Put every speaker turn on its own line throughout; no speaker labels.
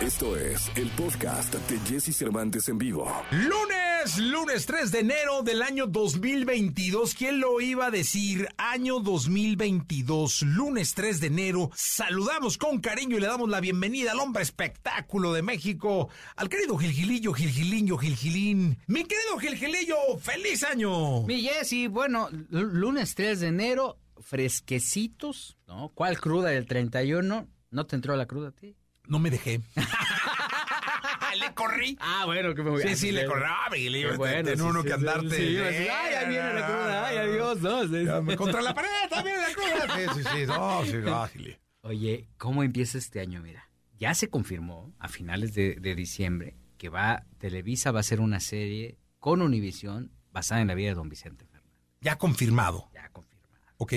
Esto es el podcast de Jesse Cervantes en vivo.
Lunes, lunes 3 de enero del año 2022. ¿Quién lo iba a decir? Año 2022, lunes 3 de enero. Saludamos con cariño y le damos la bienvenida al hombre espectáculo de México, al querido Gilgilillo, Gilgiliño, Gilgilín. Mi querido Gilgilillo, feliz año.
Mi Jessy, bueno, lunes 3 de enero, fresquecitos, ¿no? ¿Cuál cruda del 31? ¿No te entró la cruda a ti?
No me dejé. le corrí.
Ah, bueno, que me
Sí, sí, le corrí. Ah, Gilgilillo,
Bueno,
tiene
sí,
uno que andarte.
sí, iba ay, ahí viene la cruda, ay, adiós, no, sí, sí.
Contra la pared, también la cruda. Sí, sí, sí. No, sí.
Oye, ¿cómo empieza este año? Mira, ya se confirmó a finales de, de diciembre que va, Televisa va a hacer una serie con Univisión basada en la vida de don Vicente Fernández.
Ya confirmado.
Ya confirmada.
¿Ok?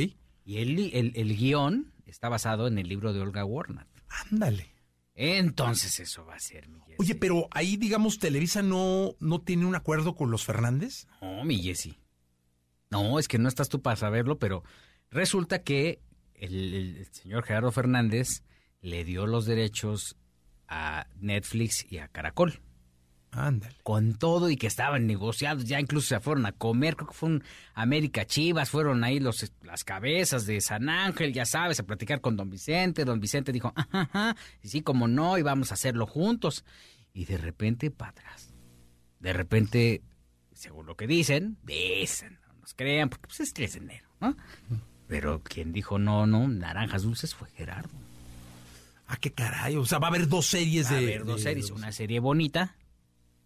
Y el, li- el, el guion está basado en el libro de Olga Warnat.
Ándale.
Entonces eso va a ser, mi.
Oye, pero ahí, digamos, Televisa no, no tiene un acuerdo con los Fernández.
No, mi Jessy. No, es que no estás tú para saberlo, pero resulta que el- el señor Gerardo Fernández le dio los derechos a Netflix y a Caracol.
Ándale.
Con todo y que estaban negociados, ya incluso se fueron a comer, creo que fue un América Chivas, fueron ahí los, las cabezas de San Ángel, ya sabes, a platicar con don Vicente. Don Vicente dijo, ajá, ajá, y sí, como no, y vamos a hacerlo juntos. Y de repente, para atrás. De repente, según lo que dicen, dicen, no nos crean, porque pues es 3 de enero, ¿no? Pero quien dijo no, no, naranjas dulces fue Gerardo.
Ah, qué caray. O sea, va a haber dos series
Va a
de.
haber dos
de-
series,
de-
una serie bonita,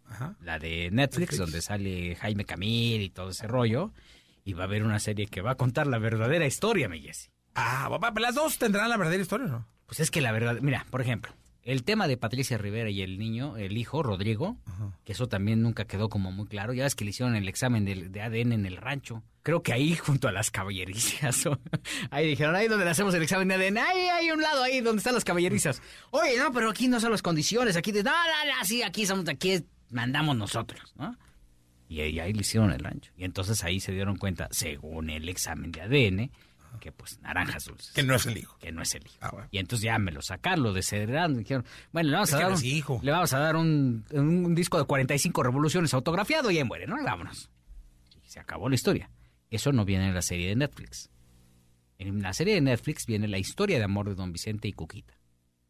Ajá.
la de Netflix,
Netflix.
donde sale Jaime Camil y todo ese rollo. Y va a haber una serie que va a contar la verdadera historia, mi Jessy.
Ah, va- las dos tendrán la verdadera historia, ¿no?
Pues es que la verdad, mira, por ejemplo, el tema de Patricia Rivera y el niño, el hijo, Rodrigo, que eso también nunca quedó como muy claro. Ya ves que le hicieron el examen de, de ADN en el rancho. Creo que ahí junto a las caballerizas. ahí dijeron, ahí donde le hacemos el examen de ADN, ahí hay un lado ahí donde están las caballerizas. Oye, no, pero aquí no son las condiciones, aquí de, no, no, no, sí, aquí somos, aquí mandamos nosotros, ¿no? Y ahí, ahí le hicieron el rancho. Y entonces ahí se dieron cuenta, según el examen de ADN, que pues naranjas dulces
Que no es el hijo.
que no es el hijo.
Ah, bueno.
Y entonces ya me lo sacaron, lo desheredaron. Dijeron, bueno, le vamos,
Es
a dar, un,
hijo.
le vamos a dar un, un disco de 45 revoluciones autografiado y ahí muere, ¿no? Vámonos. Y se acabó la historia. Eso no viene en la serie de Netflix. En la serie de Netflix viene la historia de amor de Don Vicente y Cuquita.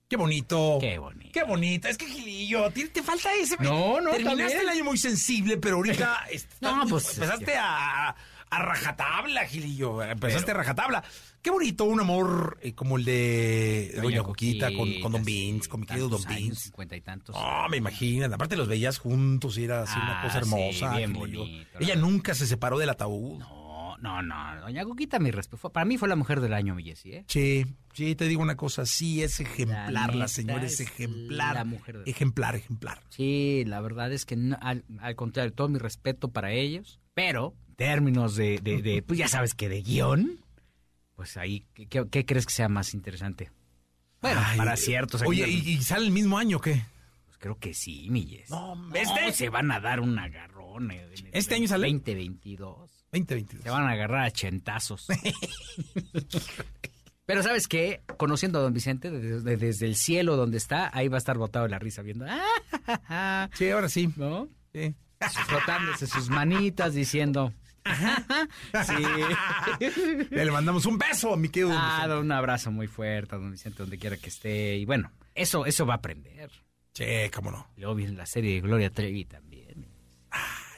Qué bonito.
Qué bonito.
Qué bonito. Es que, Gilillo, te, te falta ese.
No, no,
Terminaste
también.
el año muy sensible, pero ahorita.
No, pues,
Empezaste
es
a, a rajatabla, Gilillo. Empezaste a rajatabla. Qué bonito un amor eh, como el de Doña Coquita con, con Don Vince, con mi querido Don Vince.
Cincuenta y tantos.
No, me imagino. Aparte los veías juntos y era así una
Ah,
cosa
sí,
hermosa.
bien
Gilillo.
bonito,
Ella
la
nunca se separó del ataúd.
No, no, no. Doña Cuquita, mi respeto. Para mí fue la mujer del año, mi Jessy, ¿eh?
Sí, sí, te digo una cosa, sí es ejemplar, la, señora es
es
ejemplar.
la mujer
Ejemplar, ejemplar.
Sí, la verdad es que no- al, al contrario, todo mi respeto para ellos, pero términos de, de, de, pues ya sabes que de guion, pues ahí, ¿qué, crees que sea más interesante? Bueno,
Ay,
para ciertos...
Oye, ¿y, y sale el mismo año o qué?
pues creo que sí, mi Jess.
No,
No,
¿este?
se van a dar un agarrón. en el
¿Este año sale?
2022.
2022.
Se van a agarrar a chentazos. Pero ¿sabes qué? Conociendo a don Vicente desde, desde el cielo donde está, ahí va a estar botado la risa viendo... "Ah,
Sí, ahora sí.
¿No?
Sí.
frotándose sus manitas diciendo. sí.
Le mandamos un beso a mi querido. don
Ah, un abrazo muy fuerte a don Vicente donde quiera que esté. Y bueno, eso, eso va a aprender.
Sí, cómo no.
Y luego viene la serie de Gloria Trevi también.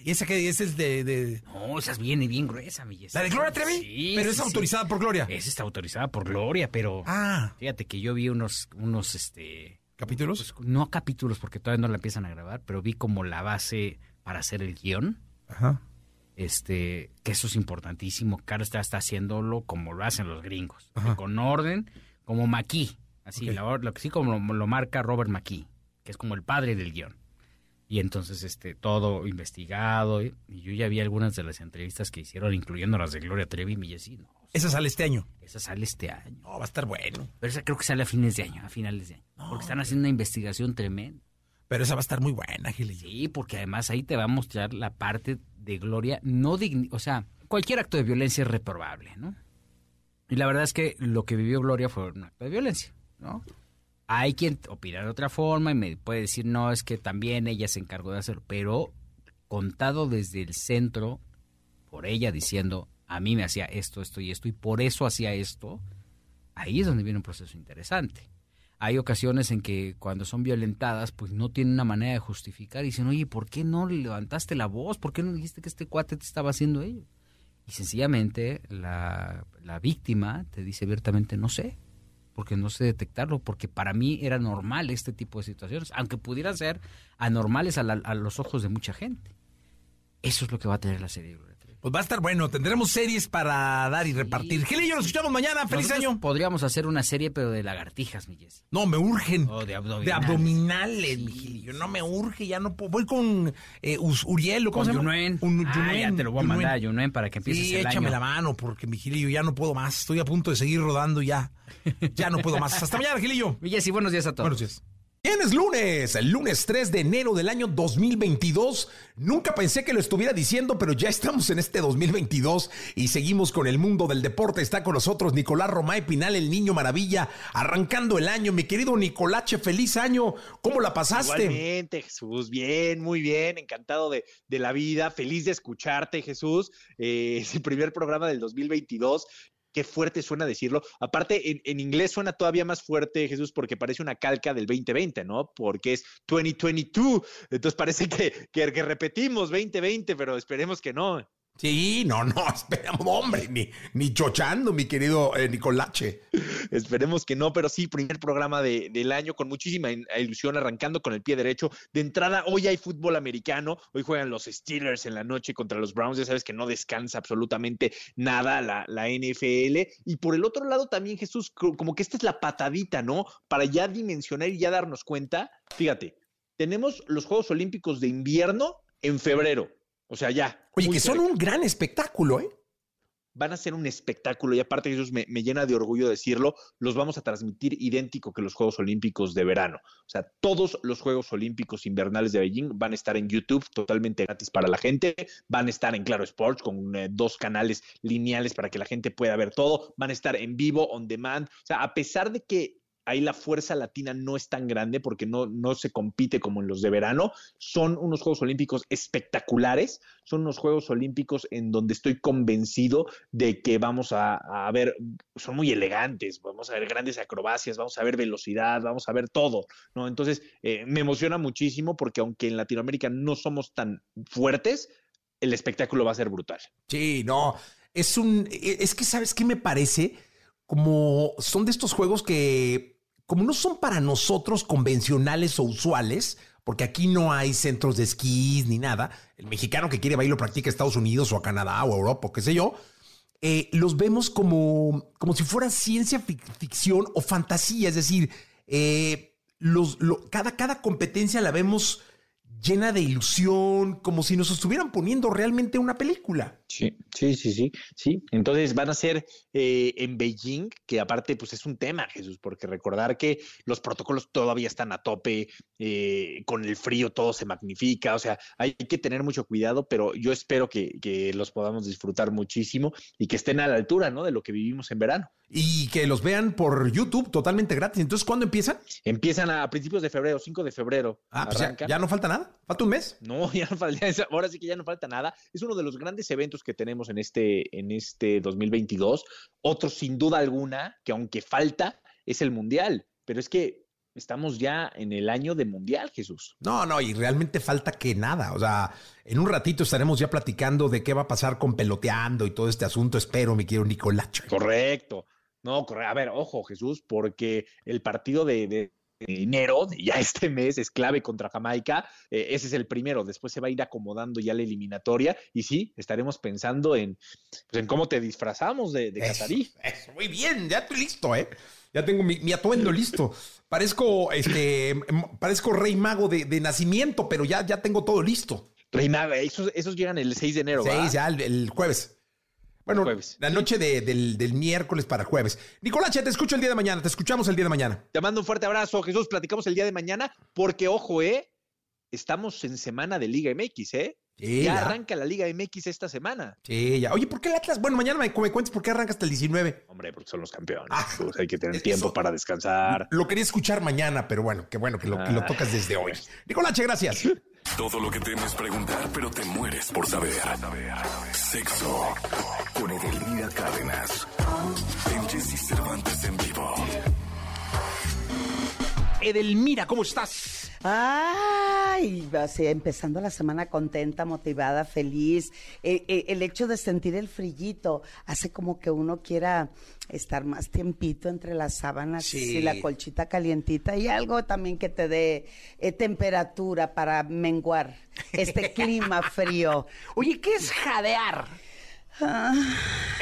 ¿Y esa que ese es de, de-
No, esa viene bien gruesa, mi.
¿La de Gloria Trevi?
Sí.
Pero es
sí.
autorizada por Gloria.
Esa está autorizada por Gloria, pero
Ah,
fíjate que yo vi unos, unos, este,
¿capítulos?
pues, no capítulos porque todavía no la empiezan a grabar, pero vi como la base para hacer el guion.
Ajá.
este, que eso es importantísimo. Caro está, está haciéndolo como lo hacen los gringos, con orden, como McKee, así, la or- lo que sí como lo, lo marca Robert McKee, que es como el padre del guion. Y entonces, este, todo investigado, y, y yo ya vi algunas de las entrevistas que hicieron, incluyendo las de Gloria Trevi, y yo sí, no,
Esa sale este año.
esa sale este año.
No, va a estar bueno.
Pero esa creo que sale a fines de año, a finales de año. porque están haciendo una investigación tremenda.
Pero esa va a estar muy buena, Gilillo.
Sí, porque además ahí te va a mostrar la parte de Gloria no digni, o sea, cualquier acto de violencia es reprobable, ¿no? Y la verdad es que lo que vivió Gloria fue un acto de violencia, ¿no? Hay quien opina de otra forma y me puede decir, no, es que también ella se encargó de hacerlo, pero contado desde el centro, por ella diciendo, a mí me hacía esto, esto y esto, y por eso hacía esto, ahí es donde viene un proceso interesante. Hay ocasiones en que cuando son violentadas, pues no tienen una manera de justificar y dicen, oye, ¿por qué no levantaste la voz? ¿Por qué no dijiste que este cuate te estaba haciendo ello? Y sencillamente la, la víctima te dice abiertamente, no sé, porque no sé detectarlo, porque para mí era normal este tipo de situaciones, aunque pudieran ser anormales a, los ojos de mucha gente. Eso es lo que va a tener la serie.
Pues va a estar bueno, tendremos series para dar y repartir. Gil y yo nos escuchamos mañana, feliz
Nosotros
año.
Podríamos hacer una serie, pero de lagartijas, mi Jessy.
No, me urgen.
O de
De
abdominales.
abdominales, mi. No me urge, ya no puedo. Voy con eh, Uriel, ¿o ¿cómo
Con? Yunuen.
Un-
Ah,
Yunuen,
ya te lo voy a
Yunuen.
mandar a Yunuen para que empieces
Sí,
el
échame
año.
la mano, porque mi Gilillo ya no puedo más. Estoy a punto de seguir rodando ya. Ya no puedo más. Hasta mañana, Gilillo.
Mi Jessy, buenos días a todos.
Buenos días. Bien, es lunes, el lunes 3 de enero del año 2022. Nunca pensé que lo estuviera diciendo, pero ya estamos en este 2022 y seguimos con el mundo del deporte. Está con nosotros Nicolás Romay Pinal, el niño maravilla, arrancando el año. Mi querido Nicolache, feliz año. ¿Cómo la pasaste?
Igualmente, Jesús, bien, muy bien, encantado de, de la vida, feliz de escucharte, Jesús. Eh, es el primer programa del 2022. Qué fuerte suena decirlo. Aparte, en, inglés suena todavía más fuerte, Jesús, porque parece una calca del 2020, ¿no? Porque es 2022. Entonces parece que, que, que repetimos 2020, pero esperemos que no.
Sí, no, no, esperamos, hombre, ni, ni chochando, mi querido eh, Nicolache.
Esperemos que no, pero sí, primer programa de- del año con muchísima ilusión, arrancando con el pie derecho. De entrada, hoy hay fútbol americano, hoy juegan los Steelers en la noche contra los Browns, ya sabes que no descansa absolutamente nada la, la NFL. Y por el otro lado también, Jesús, co- como que esta es la patadita, ¿no? Para ya dimensionar y ya darnos cuenta, fíjate, tenemos los Juegos Olímpicos de invierno en febrero, o sea, ya.
Oye, que son un gran espectáculo, ¿eh?
van a ser un espectáculo y aparte Jesús me, me llena de orgullo decirlo, los vamos a transmitir idéntico que los Juegos Olímpicos de verano. O sea, todos los Juegos Olímpicos invernales de Beijing van a estar en YouTube totalmente gratis para la gente, van a estar en Claro Sports con eh, dos canales lineales para que la gente pueda ver todo, van a estar en vivo, on demand. O sea, a pesar de que ahí la fuerza latina no es tan grande porque no, no se compite como en los de verano. Son unos Juegos Olímpicos espectaculares, son unos Juegos Olímpicos en donde estoy convencido de que vamos a, a ver, son muy elegantes, vamos a ver grandes acrobacias, vamos a ver velocidad, vamos a ver todo, ¿no? Entonces, eh, me emociona muchísimo porque aunque en Latinoamérica no somos tan fuertes, el espectáculo va a ser brutal.
Sí, no, es un, es que sabes qué me parece, como son de estos juegos que, como no son para nosotros convencionales o usuales, porque aquí no hay centros de esquís ni nada, el mexicano que quiere va y lo practica a Estados Unidos o a Canadá o a Europa o qué sé yo, eh, los vemos como, como si fuera ciencia fic- ficción o fantasía, es decir, eh, cada, cada competencia la vemos llena de ilusión, como si nos estuvieran poniendo realmente una película.
Sí, sí, sí, sí, sí. Entonces van a ser eh, en Beijing, que aparte pues es un tema, Jesús, porque recordar que los protocolos todavía están a tope, eh, con el frío todo se magnifica, o sea, hay que tener mucho cuidado, pero yo espero que, que los podamos disfrutar muchísimo y que estén a la altura, ¿no? De lo que vivimos en verano.
Y que los vean por YouTube totalmente gratis. Entonces, ¿cuándo empiezan?
Empiezan a principios de febrero, 5 de febrero.
Ah, pues ya, ya no falta nada. Falta un mes.
No, ya no falta, ahora sí que ya no falta nada. Es uno de los grandes eventos que tenemos en este, en este 2022. Otro, sin duda alguna, que aunque falta, es el Mundial. Pero es que estamos ya en el año de Mundial, Jesús.
No, no, y realmente falta que nada. O sea, en un ratito estaremos ya platicando de qué va a pasar con peloteando y todo este asunto. Espero, mi querido Nicolacho.
Correcto. No, corre- a ver, ojo, Jesús, porque el partido de, de enero, de ya este mes, es clave contra Jamaica. Eh, ese es el primero. Después se va a ir acomodando ya la eliminatoria. Y sí, estaremos pensando en, pues, en cómo te disfrazamos de, de
Eso,
catarí.
eso, muy bien, ya estoy listo, ¿eh? Ya tengo mi, mi atuendo listo. Parezco, este, parezco rey mago de, de nacimiento, pero ya, ya tengo todo listo.
Reina, esos, esos llegan el 6 de enero.
Sí,
¿va?
ya el, el jueves. Bueno,
Jueves.
la noche de- del, del miércoles para jueves. Nicolache, te escucho el día de mañana, te escuchamos el día de mañana.
Te mando un fuerte abrazo, Jesús. Platicamos el día de mañana, porque ojo, ¿eh? Estamos en semana de Liga MX, ¿eh?
Sí,
ya,
ya.
arranca la Liga MX esta semana.
Sí, ya. Oye, ¿por qué el Atlas? Bueno, mañana me, me cuentes por qué arranca hasta el 19.
Hombre, porque son los campeones.
Ah,
pues hay que tener
eso-
tiempo para descansar.
Lo quería escuchar mañana, pero bueno, qué bueno que lo, que lo
Ah.
tocas desde hoy. Nicolache, gracias.
Todo lo que temes preguntar, pero te mueres por saber. Sexo con Edelmira Cárdenas. En Jesse Cervantes en vivo.
Edelmira, ¿cómo estás?
Ay, así, empezando la semana contenta, motivada, feliz. Eh, eh, el hecho de sentir el frillito hace como que uno quiera estar más tiempito entre las sábanas
Sí.
y la colchita calientita y algo también que te dé eh, temperatura para menguar este clima frío.
Oye, ¿qué es jadear?
Ah.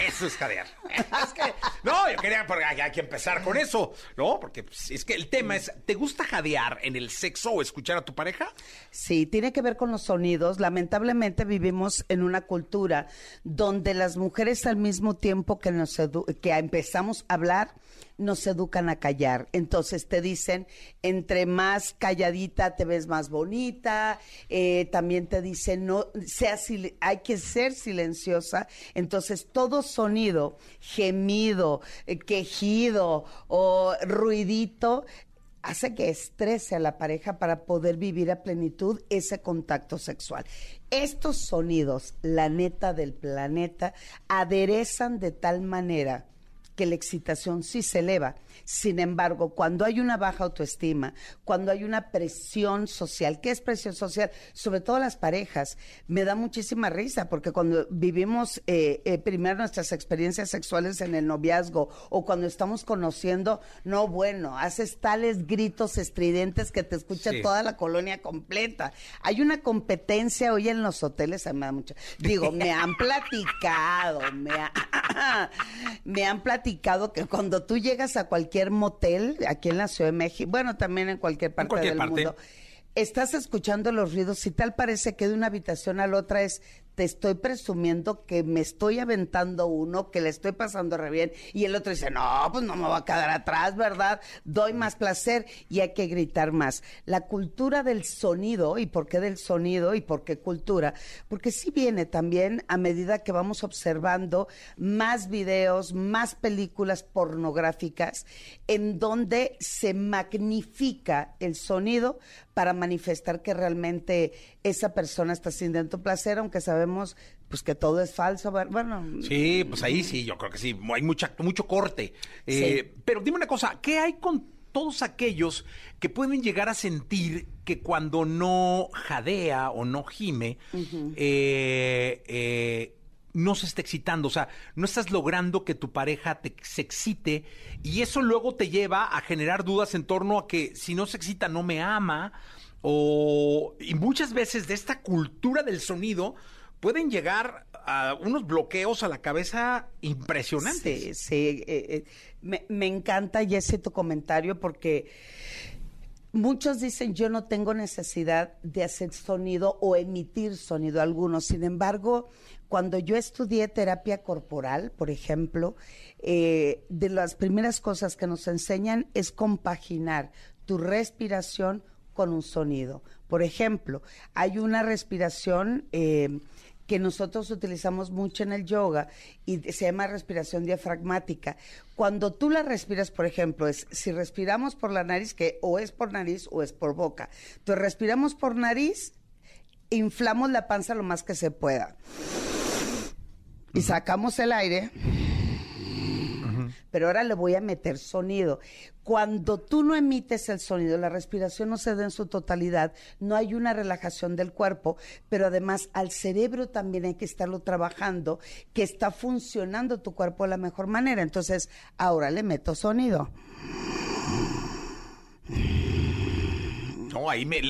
Eso es jadear. Es que, no, yo quería, porque hay, hay que empezar con eso, ¿no? Porque pues, es que el tema es, ¿te gusta jadear en el sexo o escuchar a tu pareja?
Sí, tiene que ver con los sonidos. Lamentablemente vivimos en una cultura donde las mujeres al mismo tiempo que nos edu- que empezamos a hablar, nos educan a callar. Entonces te dicen, entre más calladita te ves más bonita. Eh, también te dicen, no, sea hay que ser silenciosa. Entonces todo sonido, gemido, eh, quejido o ruidito hace que estrese a la pareja para poder vivir a plenitud ese contacto sexual. Estos sonidos, la neta del planeta, aderezan de tal manera que la excitación sí se eleva. Sin embargo, cuando hay una baja autoestima, cuando hay una presión social, ¿qué es presión social? Sobre todo las parejas, me da muchísima risa porque cuando vivimos eh, eh, primero nuestras experiencias sexuales en el noviazgo o cuando estamos conociendo, no, bueno, haces tales gritos estridentes que te escucha
Sí.
toda la colonia completa. Hay una competencia hoy en los hoteles, me da mucho. Digo, me han platicado, me, ha- me han platicado que cuando tú llegas a cualquier motel aquí en la Ciudad de México, bueno, también en cualquier parte
cualquier
del
parte.
mundo, estás escuchando los ruidos y tal parece que de una habitación a la otra es te estoy presumiendo que me estoy aventando uno, que le estoy pasando re bien, y el otro dice, no, pues no me va a quedar atrás, ¿verdad? Doy más placer y hay que gritar más. La cultura del sonido, ¿y por qué del sonido y por qué cultura? Porque sí viene también a medida que vamos observando más videos, más películas pornográficas, en donde se magnifica el sonido para manifestar que realmente esa persona está sintiendo placer, aunque sabemos pues que todo es falso. Bueno,
Sí, pues ahí sí, yo creo que sí, hay mucha, mucho corte. Eh, Pero dime una cosa, ¿qué hay con todos aquellos que pueden llegar a sentir que cuando no jadea o no gime, eh, eh, no se está excitando? O sea, no estás logrando que tu pareja te, se excite y eso luego te lleva a generar dudas en torno a que si no se excita no me ama. O, y muchas veces de esta cultura del sonido pueden llegar a unos bloqueos a la cabeza impresionantes.
Sí, sí. eh, eh, me, me encanta, Jesse, tu comentario porque muchos dicen yo no tengo necesidad de hacer sonido o emitir sonido alguno. Sin embargo, cuando yo estudié terapia corporal, por ejemplo, eh, de las primeras cosas que nos enseñan es compaginar tu respiración con un sonido. Por ejemplo, hay una respiración eh, que nosotros utilizamos mucho en el yoga y se llama respiración diafragmática. Cuando tú la respiras, por ejemplo, es si respiramos por la nariz, que o es por nariz o es por boca. Entonces respiramos por nariz, inflamos la panza lo más que se pueda. Y sacamos el aire. Pero ahora le voy a meter sonido. Cuando tú no emites el sonido, la respiración no se da en su totalidad, no hay una relajación del cuerpo, pero además al cerebro también hay que estarlo trabajando, que está funcionando tu cuerpo de la mejor manera. Entonces, ahora le meto sonido.
No, ahí me,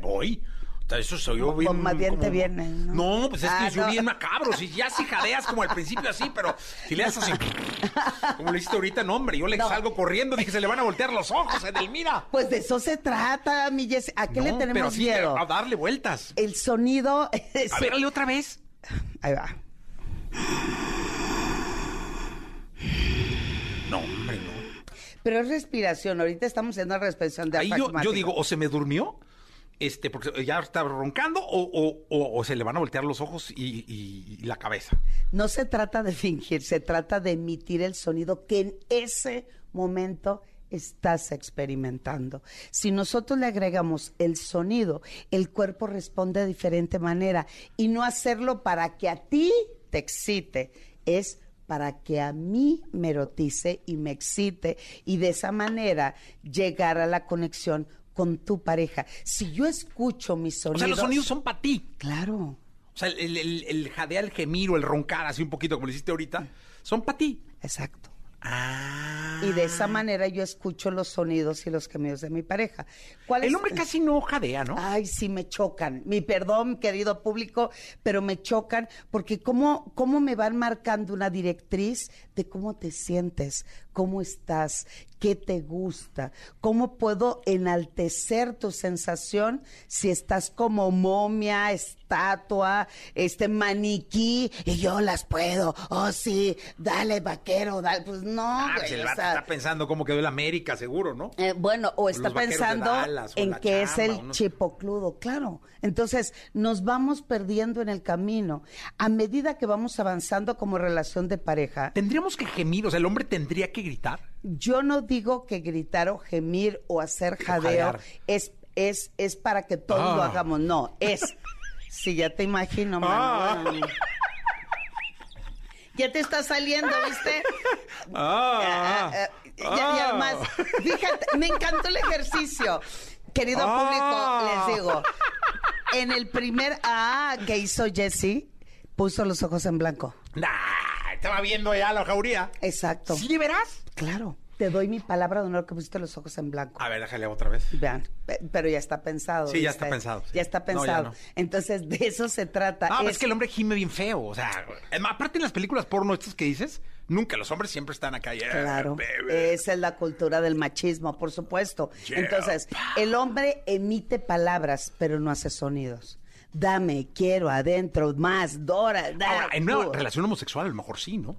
voy. Eso soy yo bien.
más bien
como-
te ¿no?
No, pues es que
Ah,
soy
no.
bien macabro. Si ya si jadeas como al principio así, pero si le haces así. Como le hiciste ahorita, no, hombre. Yo le
No.
salgo corriendo, dije, se le van a voltear los ojos, Edelmira.
Pues de eso se trata, mi Jessy. ¿A qué le
No, pero
tenemos
así,
miedo?
A darle vueltas.
El sonido.
A ver, dale otra vez.
Ahí va.
No, hombre, no.
Pero es respiración. Ahorita estamos haciendo respiración
Ahí yo, yo digo, o se me durmió, este, porque ya está roncando, o, o- o- se le van a voltear los ojos y, y- y la cabeza.
No se trata de fingir, se trata de emitir el sonido que en ese momento estás experimentando. Si nosotros le agregamos el sonido, el cuerpo responde de diferente manera y no hacerlo para que a ti te excite, es para que a mí me erotice y me excite y de esa manera llegar a la conexión con tu pareja. Si yo escucho mis
O
sonidos...
sea, los sonidos son para ti.
Claro,
O sea, el, el, el jadear, el gemir o el roncar, así un poquito como lo hiciste ahorita, son para ti.
exacto.
Ah.
Y de esa manera yo escucho los sonidos y los gemidos de mi pareja. ¿Cuál
El
es-
hombre casi no jadea, ¿no?
Ay, sí, me chocan. Mi perdón, querido público, pero me chocan porque cómo, cómo me van marcando una directriz de cómo te sientes, cómo estás, qué te gusta, cómo puedo enaltecer tu sensación si estás como momia, estatua, este maniquí, y yo las puedo. Oh, sí, dale, vaquero, dale. Pues no,
Ah,
güey,
pues el
o
vato
sea,
está pensando cómo quedó el América, seguro, ¿no?
eh, bueno, o está
los
pensando
Dallas, o
en que es el chipocludo, claro. Entonces, nos vamos perdiendo en el camino. A medida que vamos avanzando como relación de pareja,
Tendríamos que gemir, o sea, el hombre tendría que gritar.
yo no digo que gritar o gemir o hacer jadeo
jadear.
es, es, es para que todos lo
Ah.
hagamos. No, es. Si ya te imagino.
Ah.
Ya te está saliendo, ¿viste?
Ah,
Ah, ah, y- y además, fíjate, me encantó el ejercicio. Querido
Ah.
público, les digo, en el primer A que hizo Jesse, puso los ojos en blanco.
Nah, estaba viendo ya la jauría.
Exacto.
¿Sí de veras?
Claro. Te doy mi palabra de honor que pusiste los ojos en blanco.
A ver, déjale otra vez.
Vean, pe- pero ya está pensado.
Sí, ya está pensado, sí.
Ya está
No, ya
pensado.
no.
Entonces, de eso se trata.
Ah,
Es-
es que el hombre gime bien feo. O sea, aparte en las películas porno estas que dices, nunca los hombres siempre están acá. yeah,
Claro,
baby.
esa es la cultura del machismo, por supuesto.
Yeah.
Entonces, el hombre emite palabras, pero no hace sonidos. Dame, quiero, adentro, más, Dora, da,
Ahora, en una relación homosexual a lo mejor sí, ¿no?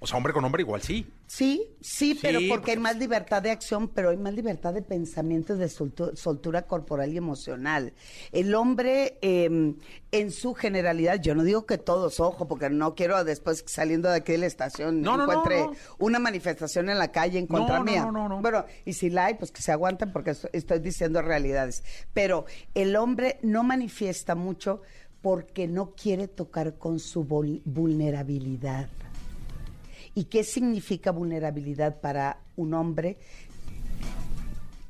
O sea, hombre con hombre igual sí.
Sí, sí, pero porque,
porque-
hay más libertad de acción, pero hay más libertad de pensamiento de soltu- soltura corporal y emocional. El hombre, eh, en su generalidad, yo no digo que todos, ojo, porque no quiero después saliendo de aquí de la estación
No,
encuentre
no.
una manifestación en la calle en contra mía.
no, no, no.
Bueno, y si la hay, pues que se aguanten porque esto- estoy diciendo realidades. Pero el hombre no manifiesta mucho porque no quiere tocar con su vul- vulnerabilidad. ¿Y qué significa vulnerabilidad para un hombre?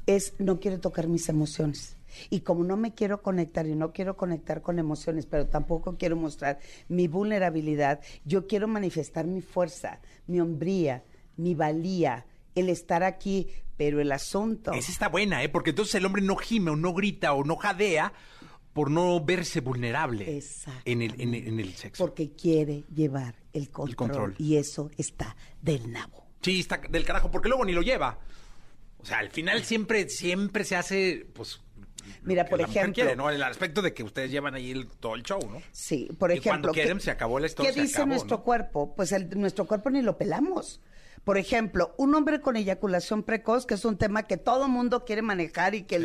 Es no quiere tocar mis emociones. Y como no me quiero conectar y no quiero conectar con emociones, pero tampoco quiero mostrar mi vulnerabilidad, yo quiero manifestar mi fuerza, mi hombría, mi valía, el estar aquí, pero el asunto...
Esa está buena, ¿eh? Porque entonces el hombre no gime o no grita o no jadea por no verse vulnerable
Exacto.
en el, en, el- en el sexo.
Porque quiere llevar el control,
control.
Y eso está del nabo.
Sí, está del carajo, porque luego ni lo lleva. O sea, al final siempre, siempre se hace, pues.
Mira, por
la mujer
ejemplo-
quiere, ¿no? En el aspecto de que ustedes llevan ahí el- todo el show, ¿no?
Sí, por
Y cuando
ejemplo.
quieren,
¿qué-
se acabó la historia,
¿Qué dice
acabó,
nuestro
¿no?
cuerpo? Pues el- nuestro cuerpo ni lo pelamos. Por ejemplo, un hombre con eyaculación precoz, que es un tema que todo mundo quiere manejar y que, el-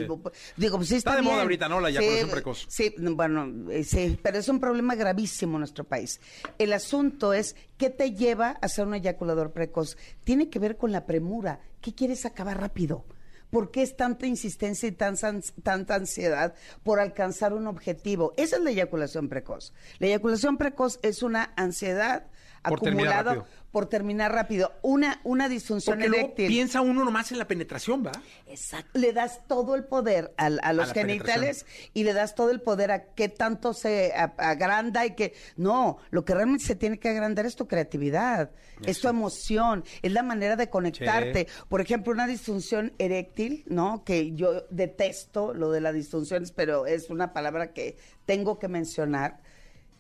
digo, pues sí está,
Está de moda ahorita, ¿no? La eyaculación
Sí,
precoz.
Sí, bueno, eh, sí, pero es un problema gravísimo en nuestro país. El asunto es, ¿qué te lleva a ser un eyaculador precoz? Tiene que ver con la premura. ¿Qué quieres acabar rápido? ¿Por qué es tanta insistencia y tan, tanta ansiedad por alcanzar un objetivo? Esa es la eyaculación precoz. La eyaculación precoz es una ansiedad
Por
acumulada. Por terminar rápido. Una, una disfunción
Porque luego
eréctil.
piensa uno nomás en la penetración, ¿va?
Exacto. Le das todo el poder a, los genitales y le das todo el poder a qué tanto se agranda y que... No, lo que realmente se tiene que agrandar es tu creatividad, es tu emoción, es la manera de conectarte. Por ejemplo, una disfunción eréctil, ¿no? Que yo detesto lo de las disfunciones, pero es una palabra que tengo que mencionar,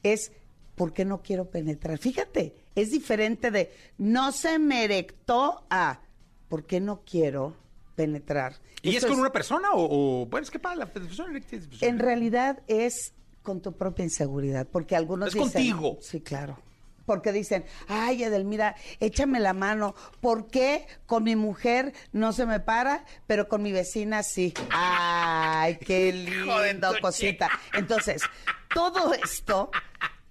es... ¿Por qué no quiero penetrar? Fíjate, es diferente de no se me erectó a ¿por qué no quiero penetrar?
¿Y es con una persona o, o- bueno, es que para la es- pues,
En realidad es con tu propia inseguridad, porque algunos
Es
dicen...
contigo.
Sí, claro. Porque dicen, ay, Edelmira, échame la mano. ¿Por qué con mi mujer no se me para, pero con mi vecina sí? Ay, qué lindo, cosita. Entonces, todo esto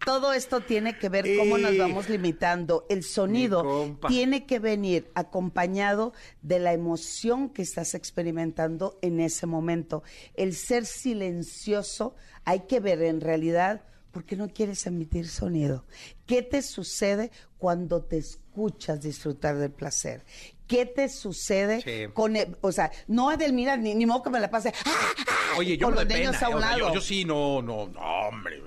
todo esto tiene que ver cómo nos vamos limitando. El sonido tiene que venir acompañado de la emoción que estás experimentando en ese momento. El ser silencioso, hay que ver en realidad por qué no quieres emitir sonido. ¿Qué te sucede cuando te escuchas disfrutar del placer? ¿Qué te sucede con, el, o sea, no Edelmira, ni, ni modo que me la pase,
Oye, yo con los niños a un lado. Yo, sí, no, no, no, hombre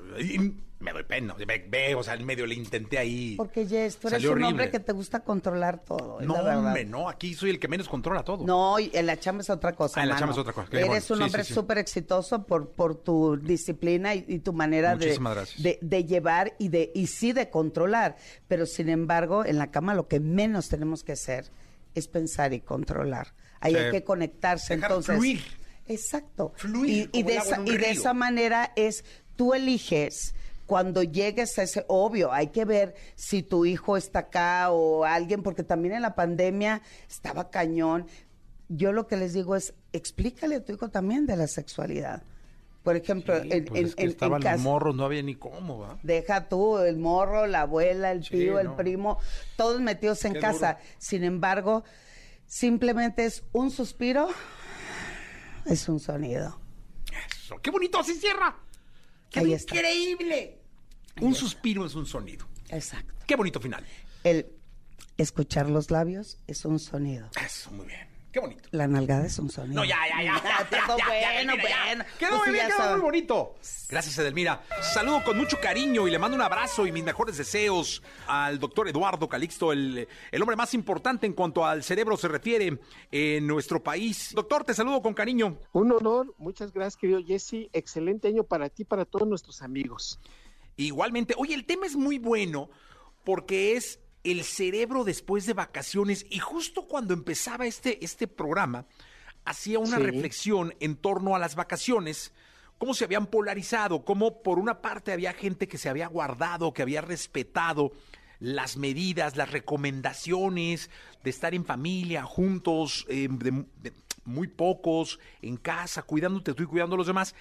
me doy pena. Ve, o sea, en medio le intenté ahí.
Porque, Jess, tú eres un hombre que te gusta controlar todo.
No, hombre, no. Aquí soy el que menos controla todo.
No, y en la chamba es otra cosa.
Ah, en la chamba es otra cosa.
Eres un hombre súper exitoso por, por tu disciplina y, tu manera de, de, de, llevar y, de, y sí de controlar. Pero, sin embargo, en la cama lo que menos tenemos que hacer es pensar y controlar. Ahí hay que conectarse.
Dejar
entonces.
Fluir.
Exacto.
Fluir.
Y, de esa, y de esa manera es, tú eliges cuando llegues a ese, obvio, hay que ver si tu hijo está acá o alguien, porque también en la pandemia estaba cañón. Yo lo que les digo es, explícale a tu hijo también de la sexualidad. Por ejemplo, en,
pues es que estaban los morros, no había ni cómo, ¿va?
Deja tú, el morro, la abuela, el tío, el primo, todos metidos en casa. Sin embargo, simplemente es un suspiro, es un sonido.
Eso, qué bonito, así cierra. ¡Qué increíble! Un suspiro es un sonido.
Exacto.
Qué bonito final.
El escuchar los labios es un sonido.
Eso, muy bien. Qué bonito.
La nalgada es un sonido.
No, ya, ya, ya. bueno, bueno. Quedó muy bien, quedó muy bonito. Gracias, Edelmira. Saludo con mucho cariño y le mando un abrazo y mis mejores deseos al doctor Eduardo Calixto, el, el hombre más importante en cuanto al cerebro se refiere en nuestro país. Doctor, te saludo con cariño.
Un honor. Muchas gracias, querido Jesse. Excelente año para ti y para todos nuestros amigos.
Igualmente. Oye, el tema es muy bueno porque es el cerebro después de vacaciones y justo cuando empezaba este, este programa, hacía una reflexión en torno a las vacaciones, cómo se habían polarizado, cómo por una parte había gente que se había guardado, que había respetado las medidas, las recomendaciones de estar en familia, juntos, eh, muy pocos, en casa, cuidándote tú y cuidando a los demás.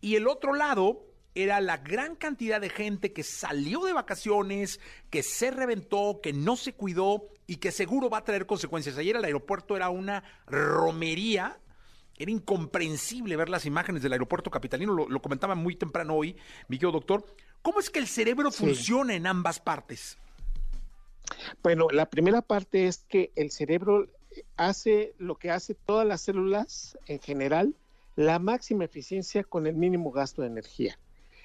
Y el otro lado, era la gran cantidad de gente que salió de vacaciones, que se reventó, que no se cuidó y que seguro va a traer consecuencias. Ayer el aeropuerto era una romería. Era incomprensible ver las imágenes del aeropuerto capitalino, lo, comentaba muy temprano hoy, mi querido doctor. ¿Cómo es que el cerebro funciona en ambas partes?
Bueno, la primera parte es que el cerebro hace lo que hace todas las células en general, la máxima eficiencia con el mínimo gasto de energía.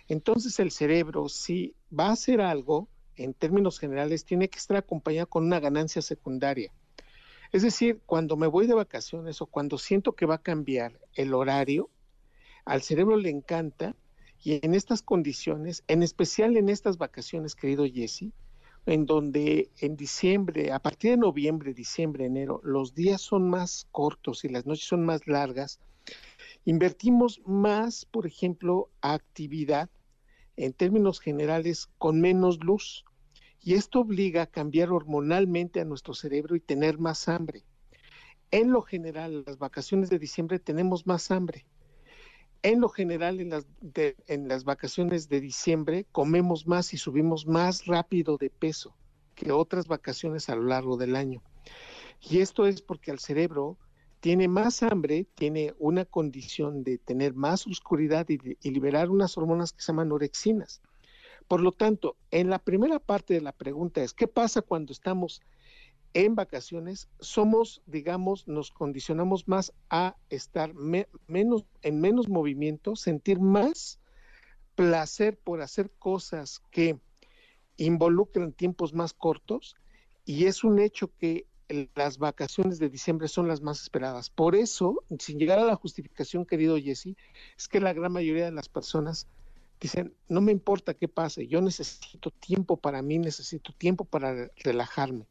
Entonces el cerebro, si va a hacer algo, en términos generales, tiene que estar acompañado con una ganancia secundaria. Es decir, cuando me voy de vacaciones o cuando siento que va a cambiar el horario, al cerebro le encanta y en estas condiciones, en especial en estas vacaciones, querido Jesse, en donde en diciembre, a partir de noviembre, diciembre, enero, los días son más cortos y las noches son más largas, invertimos más, por ejemplo, actividad en términos generales con menos luz. Y esto obliga a cambiar hormonalmente a nuestro cerebro y tener más hambre. En lo general, las vacaciones de diciembre tenemos más hambre. En lo general, en las, en las vacaciones de diciembre comemos más y subimos más rápido de peso que otras vacaciones a lo largo del año. Y esto es porque al cerebro tiene más hambre, tiene una condición de tener más oscuridad y, liberar unas hormonas que se llaman orexinas. Por lo tanto, en la primera parte de la pregunta es, ¿qué pasa cuando estamos en vacaciones? Somos, digamos, nos condicionamos más a estar menos, en menos movimiento, sentir más placer por hacer cosas que involucran tiempos más cortos y es un hecho que las vacaciones de diciembre son las más esperadas. Por eso, sin llegar a la justificación, querido Jesse, es que la gran mayoría de las personas dicen, no me importa qué pase, yo necesito tiempo para mí, necesito tiempo para relajarme.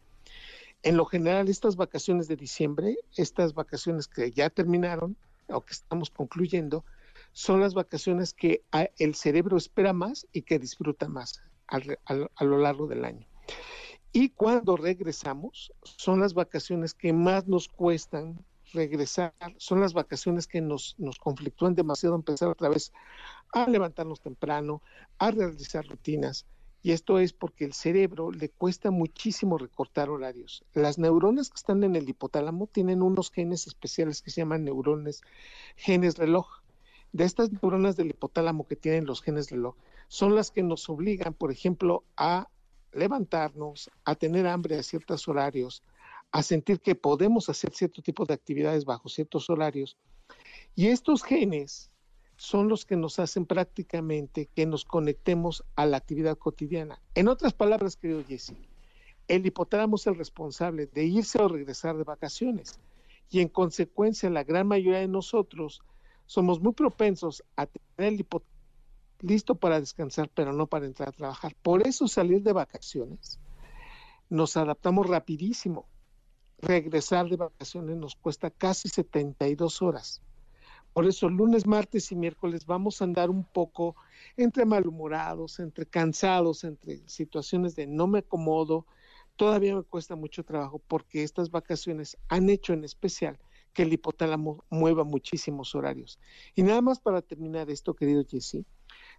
En lo general, estas vacaciones de diciembre, estas vacaciones que ya terminaron o que estamos concluyendo, son las vacaciones que el cerebro espera más y que disfruta más a lo largo del año. Y cuando regresamos, son las vacaciones que más nos cuestan regresar, son las vacaciones que nos, nos conflictúan demasiado empezar otra vez a levantarnos temprano, a realizar rutinas. Y esto es porque el cerebro le cuesta muchísimo recortar horarios. Las neuronas que están en el hipotálamo tienen unos genes especiales que se llaman neurones, genes reloj. De estas neuronas del hipotálamo que tienen los genes reloj, son las que nos obligan, por ejemplo, a levantarnos, a tener hambre a ciertos horarios, a sentir que podemos hacer cierto tipo de actividades bajo ciertos horarios. Y estos genes son los que nos hacen prácticamente que nos conectemos a la actividad cotidiana. En otras palabras, querido Jesse, el hipotálamo es el responsable de irse o regresar de vacaciones y en consecuencia la gran mayoría de nosotros somos muy propensos a tener el hipotálamo listo para descansar, pero no para entrar a trabajar. Por eso salir de vacaciones nos adaptamos rapidísimo. Regresar de vacaciones nos cuesta casi 72 horas. Por eso lunes, martes y miércoles vamos a andar un poco entre malhumorados, entre cansados, entre situaciones de no me acomodo. Todavía me cuesta mucho trabajo porque estas vacaciones han hecho en especial que el hipotálamo mueva muchísimos horarios. Y nada más para terminar esto, querido Jesse,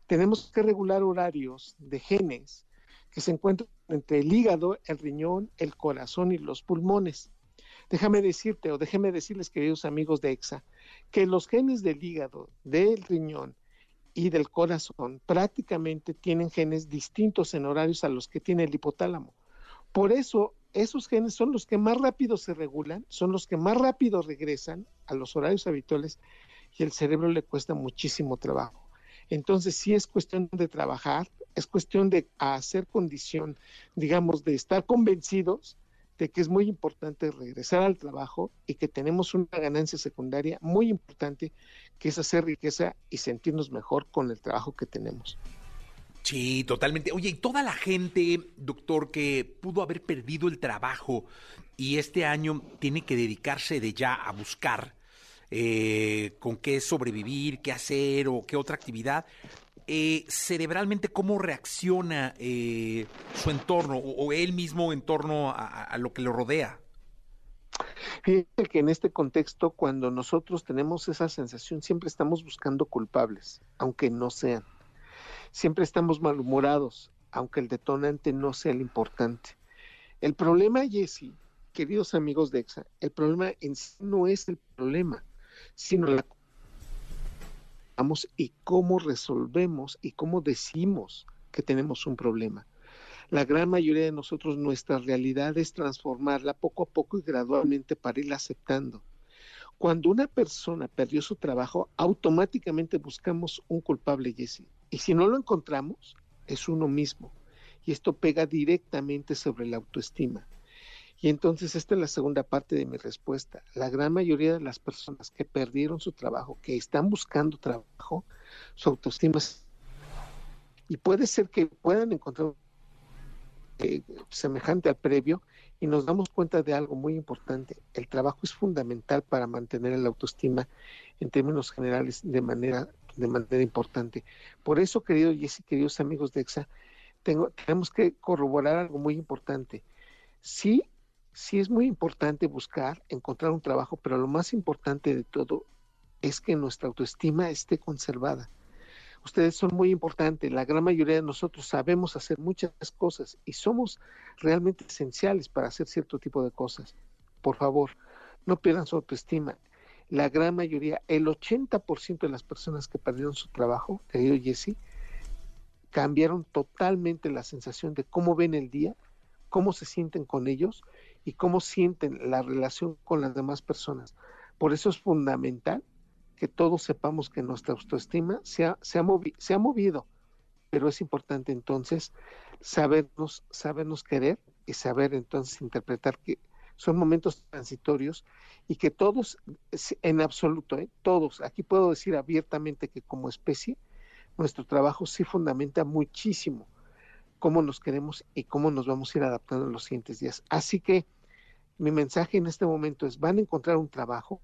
tenemos que regular horarios de genes que se encuentran entre el hígado, el riñón, el corazón y los pulmones. Déjame decirte o déjeme decirles, queridos amigos de EXA, que los genes del hígado, del riñón y del corazón prácticamente tienen genes distintos en horarios a los que tiene el hipotálamo. Por eso, esos genes son los que más rápido se regulan, son los que más rápido regresan a los horarios habituales y el cerebro le cuesta muchísimo trabajo. Entonces, sí es cuestión de trabajar, es cuestión de hacer condición, digamos, de estar convencidos de que es muy importante regresar al trabajo y que tenemos una ganancia secundaria muy importante, que es hacer riqueza y sentirnos mejor con el trabajo que tenemos.
Sí, totalmente. Oye, y toda la gente, doctor, que pudo haber perdido el trabajo y este año tiene que dedicarse de ya a buscar eh, con qué sobrevivir, qué hacer o qué otra actividad, eh, cerebralmente cómo reacciona eh, su entorno o, él mismo en torno a, lo que lo rodea.
Fíjate que en este contexto, cuando nosotros tenemos esa sensación, siempre estamos buscando culpables, aunque no sean. Siempre estamos malhumorados, aunque el detonante no sea el importante. El problema, Jesse, queridos amigos de EXA, el problema en sí no es el problema, sino la y cómo resolvemos y cómo decimos que tenemos un problema. La gran mayoría de nosotros, nuestra realidad es transformarla poco a poco y gradualmente para irla aceptando. Cuando una persona perdió su trabajo, automáticamente buscamos un culpable, Jesse. Y si no lo encontramos, es uno mismo. Y esto pega directamente sobre la autoestima. Y entonces esta es la segunda parte de mi respuesta. La gran mayoría de las personas que perdieron su trabajo, que están buscando trabajo, su autoestima es... y puede ser que puedan encontrar eh, semejante al previo y nos damos cuenta de algo muy importante. El trabajo es fundamental para mantener la autoestima en términos generales de manera, de manera importante. Por eso, querido Jesse, queridos amigos de EXA, tengo, tenemos que corroborar algo muy importante. Sí sí es muy importante buscar, encontrar un trabajo, pero lo más importante de todo es que nuestra autoestima esté conservada. Ustedes son muy importantes, la gran mayoría de nosotros sabemos hacer muchas cosas y somos realmente esenciales para hacer cierto tipo de cosas. Por favor, no pierdan su autoestima. La gran mayoría, el 80% de las personas que perdieron su trabajo, querido Jesse, cambiaron totalmente la sensación de cómo ven el día, cómo se sienten con ellos y cómo sienten la relación con las demás personas. Por eso es fundamental que todos sepamos que nuestra autoestima se ha, se ha, movido, pero es importante entonces sabernos, sabernos querer y saber entonces interpretar que son momentos transitorios y que todos, en absoluto, ¿eh? todos, aquí puedo decir abiertamente que como especie, nuestro trabajo sí fundamenta muchísimo cómo nos queremos y cómo nos vamos a ir adaptando en los siguientes días. Así que mi mensaje en este momento es, van a encontrar un trabajo,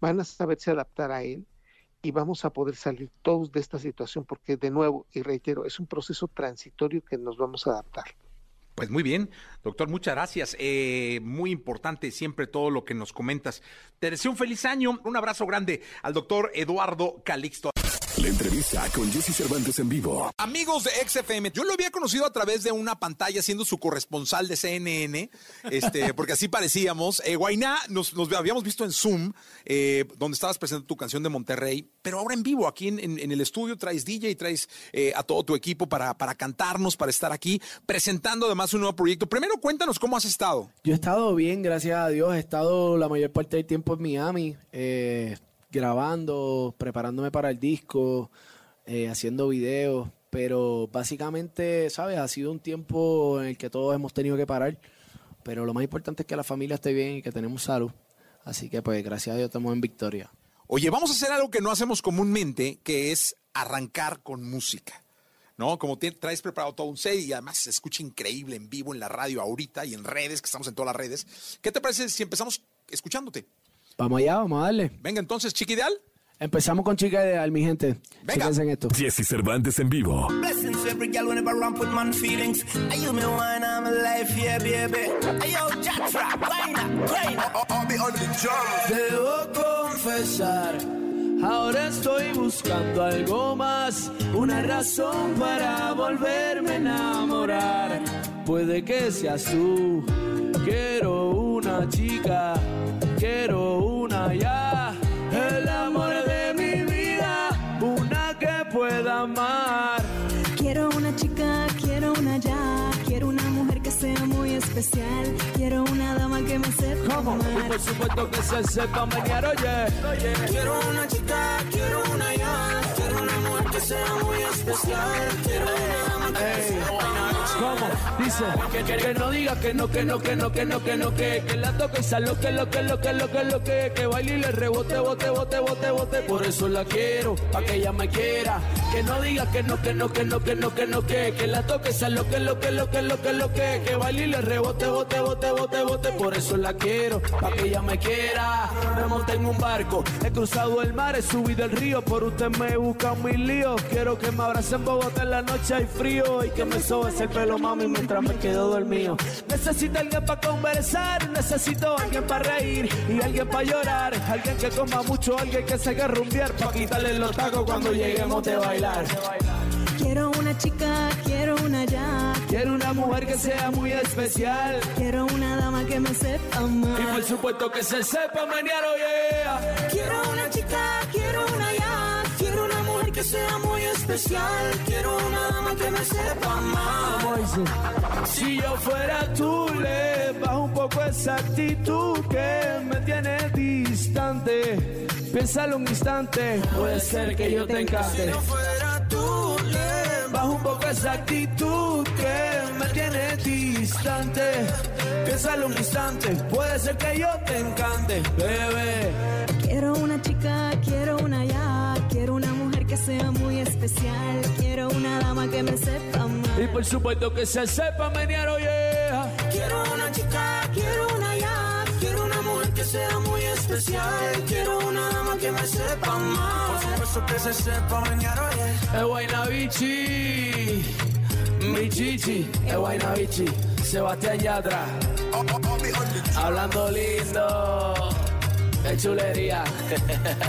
van a saberse adaptar a él y vamos a poder salir todos de esta situación porque de nuevo, y reitero, es un proceso transitorio que nos vamos a adaptar.
Pues muy bien, doctor, muchas gracias. Eh, muy importante siempre todo lo que nos comentas. Te deseo un feliz año. Un abrazo grande al doctor Eduardo Calixto.
Entrevista con Jesse Cervantes en vivo.
Amigos de XFM, yo lo había conocido a través de una pantalla siendo su corresponsal de CNN, este, porque así parecíamos. Eh, Guainá, nos, nos habíamos visto en Zoom, eh, donde estabas presentando tu canción de Monterrey, pero ahora en vivo, aquí en, en- en el estudio, traes DJ, traes eh, a todo tu equipo para, para cantarnos, para estar aquí, presentando además un nuevo proyecto. Primero, cuéntanos cómo has estado.
Yo he estado bien, gracias a Dios. He estado la mayor parte del tiempo en Miami, eh, grabando, preparándome para el disco, eh, haciendo videos. Pero básicamente, ¿sabes? Ha sido un tiempo en el que todos hemos tenido que parar. Pero lo más importante es que la familia esté bien y que tenemos salud. Así que, pues, gracias a Dios estamos en victoria.
Oye, vamos a hacer algo que no hacemos comúnmente, que es arrancar con música. ¿No? Como te- traes preparado todo un set y además se escucha increíble en vivo en la radio ahorita y en redes, que estamos en todas las redes. ¿Qué te parece si empezamos escuchándote?
Vamos allá, vamos a darle.
Venga, entonces, Chiquideal.
Empezamos con Chica Ideal, mi gente.
Venga.
Fíjense en esto.
Jesse Cervantes en vivo.
Blessings for every girl whenever I ramp with man feelings. I you me wine, I'm alive, yeah, baby. Hey, yo, Jatra, wine up, wine up. I'll be on the drum.
Debo confesar, ahora estoy buscando algo más, una razón para volverme a enamorar. Puede que seas tú, quiero una chica, quiero una ya, el amor de mi vida, una que pueda amar.
Quiero una chica, quiero una ya, quiero una mujer que sea muy especial, quiero una dama que me sepa
¿Cómo? Y
amar.
por supuesto que se sepa menear, oye.
Quiero una chica, quiero una ya. Quiero una mujer que sea muy especial. Quiero una dama que me
Ey,
sepa
¿Cómo? Dice que, que, que no diga que no, que no, que no, que no, que no, que que la toque y sal lo que, lo que, lo que, lo que, lo que, que baile y le rebote, bote, bote, bote, bote. Por eso la quiero, pa' que ella me quiera. Que no diga que no, que no, que no, que no, que no, que que la toque y lo que, lo que, lo que, lo que, lo que, que baile y le rebote, bote, bote, bote, bote. Por eso la quiero, pa' que ella me quiera. Me monté en un barco, he cruzado el mar, he subido el río, por usted me buscan mis líos. Quiero que me abrace en Bogotá en la noche hay frío y que me sobes el pelo mami mientras me quedo dormido. Necesito alguien para conversar, necesito alguien para reír y alguien para llorar, alguien que coma mucho, alguien que se haga rumbear para quitarle los tacos cuando lleguemos de bailar.
Quiero una chica, quiero una ya,
Quiero una mujer que sea muy especial
quiero una dama que me sepa
y
amar.
por supuesto que se sepa menear, oye.
Quiero una chica, quiero una ya. Quiero una mujer que sea muy especial. Quiero una dama que me sepa amar.
Si yo fuera tú, le bajo un poco esa actitud que me tiene distante. Piénsalo un instante, puede ser que yo te encante.
Fuera tú, le
un poco esa actitud que me tiene distante. Piénsalo un instante, puede ser que yo te encante, bebé.
Quiero una chica, quiero una ya, quiero una mujer que sea muy especial, quiero una dama que me sepa
Y
amar.
por supuesto que se sepa menear, oye.
Quiero una chica, quiero una que sea muy especial. Quiero una dama que me sepa amar. Por supuesto que se sepa bañar, oye.
Es Guaynabichi, mi chichi, es Sebastián Yatra, hablando lindo, es chulería.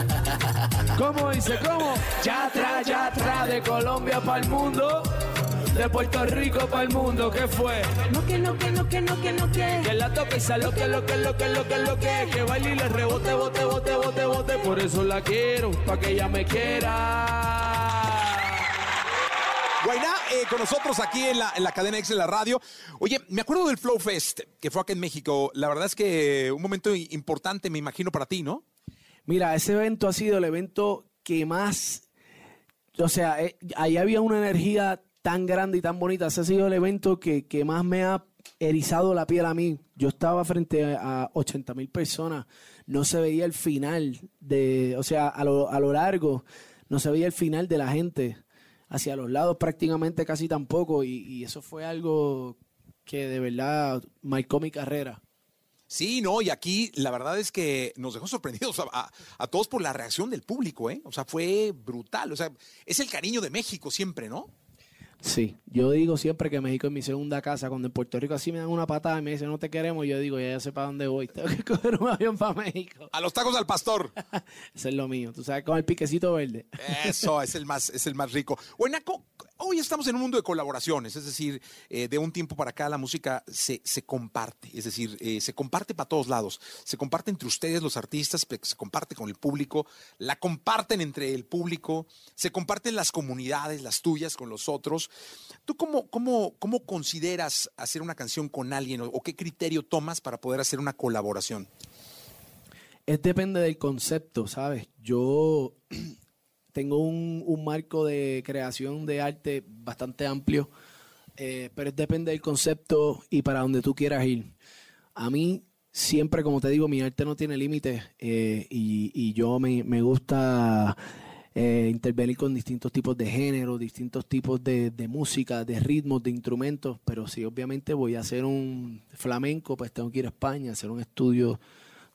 ¿Cómo dice? ¿Cómo? Yatra, Yatra, de Colombia para el mundo, de Puerto Rico para el mundo, ¿qué fue?
No que no, que no, que no, que no, que.
Que la toque y sal lo que, lo que, lo que, lo que, lo que, que baile y le rebote, bote, bote, bote, bote, por eso la quiero, pa' que ella me quiera.
Guainá, eh, con nosotros aquí en la, en la cadena X en la radio. Oye, me acuerdo del Flow Fest que fue acá en México. La verdad es que un momento importante, me imagino, para ti, ¿no?
Mira, ese evento ha sido el evento que más, o sea, eh, ahí había una energía tan grande y tan bonita. Ese ha sido el evento que, que más me ha erizado la piel a mí. Yo estaba frente a 80 mil personas, no se veía el final de, o sea, a lo, a lo largo, no se veía el final de la gente. Hacia los lados prácticamente casi tampoco. Y, eso fue algo que de verdad marcó mi carrera.
Sí, no, y aquí la verdad es que nos dejó sorprendidos a- a todos por la reacción del público, ¿eh? O sea, fue brutal. O sea, es el cariño de México siempre, ¿no?
Sí, yo digo siempre que México es mi segunda casa. Cuando en Puerto Rico así me dan una patada y me dicen no te queremos, yo digo ya, ya sé para dónde voy. Tengo que coger un avión para México.
A los tacos al pastor.
Eso es lo mío. Tú sabes, con el piquecito verde.
Eso es el más, es el más rico. Buenaco, hoy estamos en un mundo de colaboraciones, es decir, eh, de un tiempo para acá la música se, se comparte, es decir, eh, se comparte para todos lados. Se comparte entre ustedes, los artistas, se comparte con el público, la comparten entre el público, se comparten las comunidades, las tuyas con los otros. ¿Tú cómo, cómo, cómo consideras hacer una canción con alguien o, o qué criterio tomas para poder hacer una colaboración?
Es depende del concepto, ¿sabes? Yo tengo un, un marco de creación de arte bastante amplio, eh, pero depende del concepto y para donde tú quieras ir. A mí siempre, como te digo, mi arte no tiene límites eh, y, y yo me, me gusta eh, intervenir con distintos tipos de géneros, distintos tipos de, de música, de ritmos, de instrumentos, pero si obviamente voy a hacer un flamenco, pues tengo que ir a España, hacer un estudio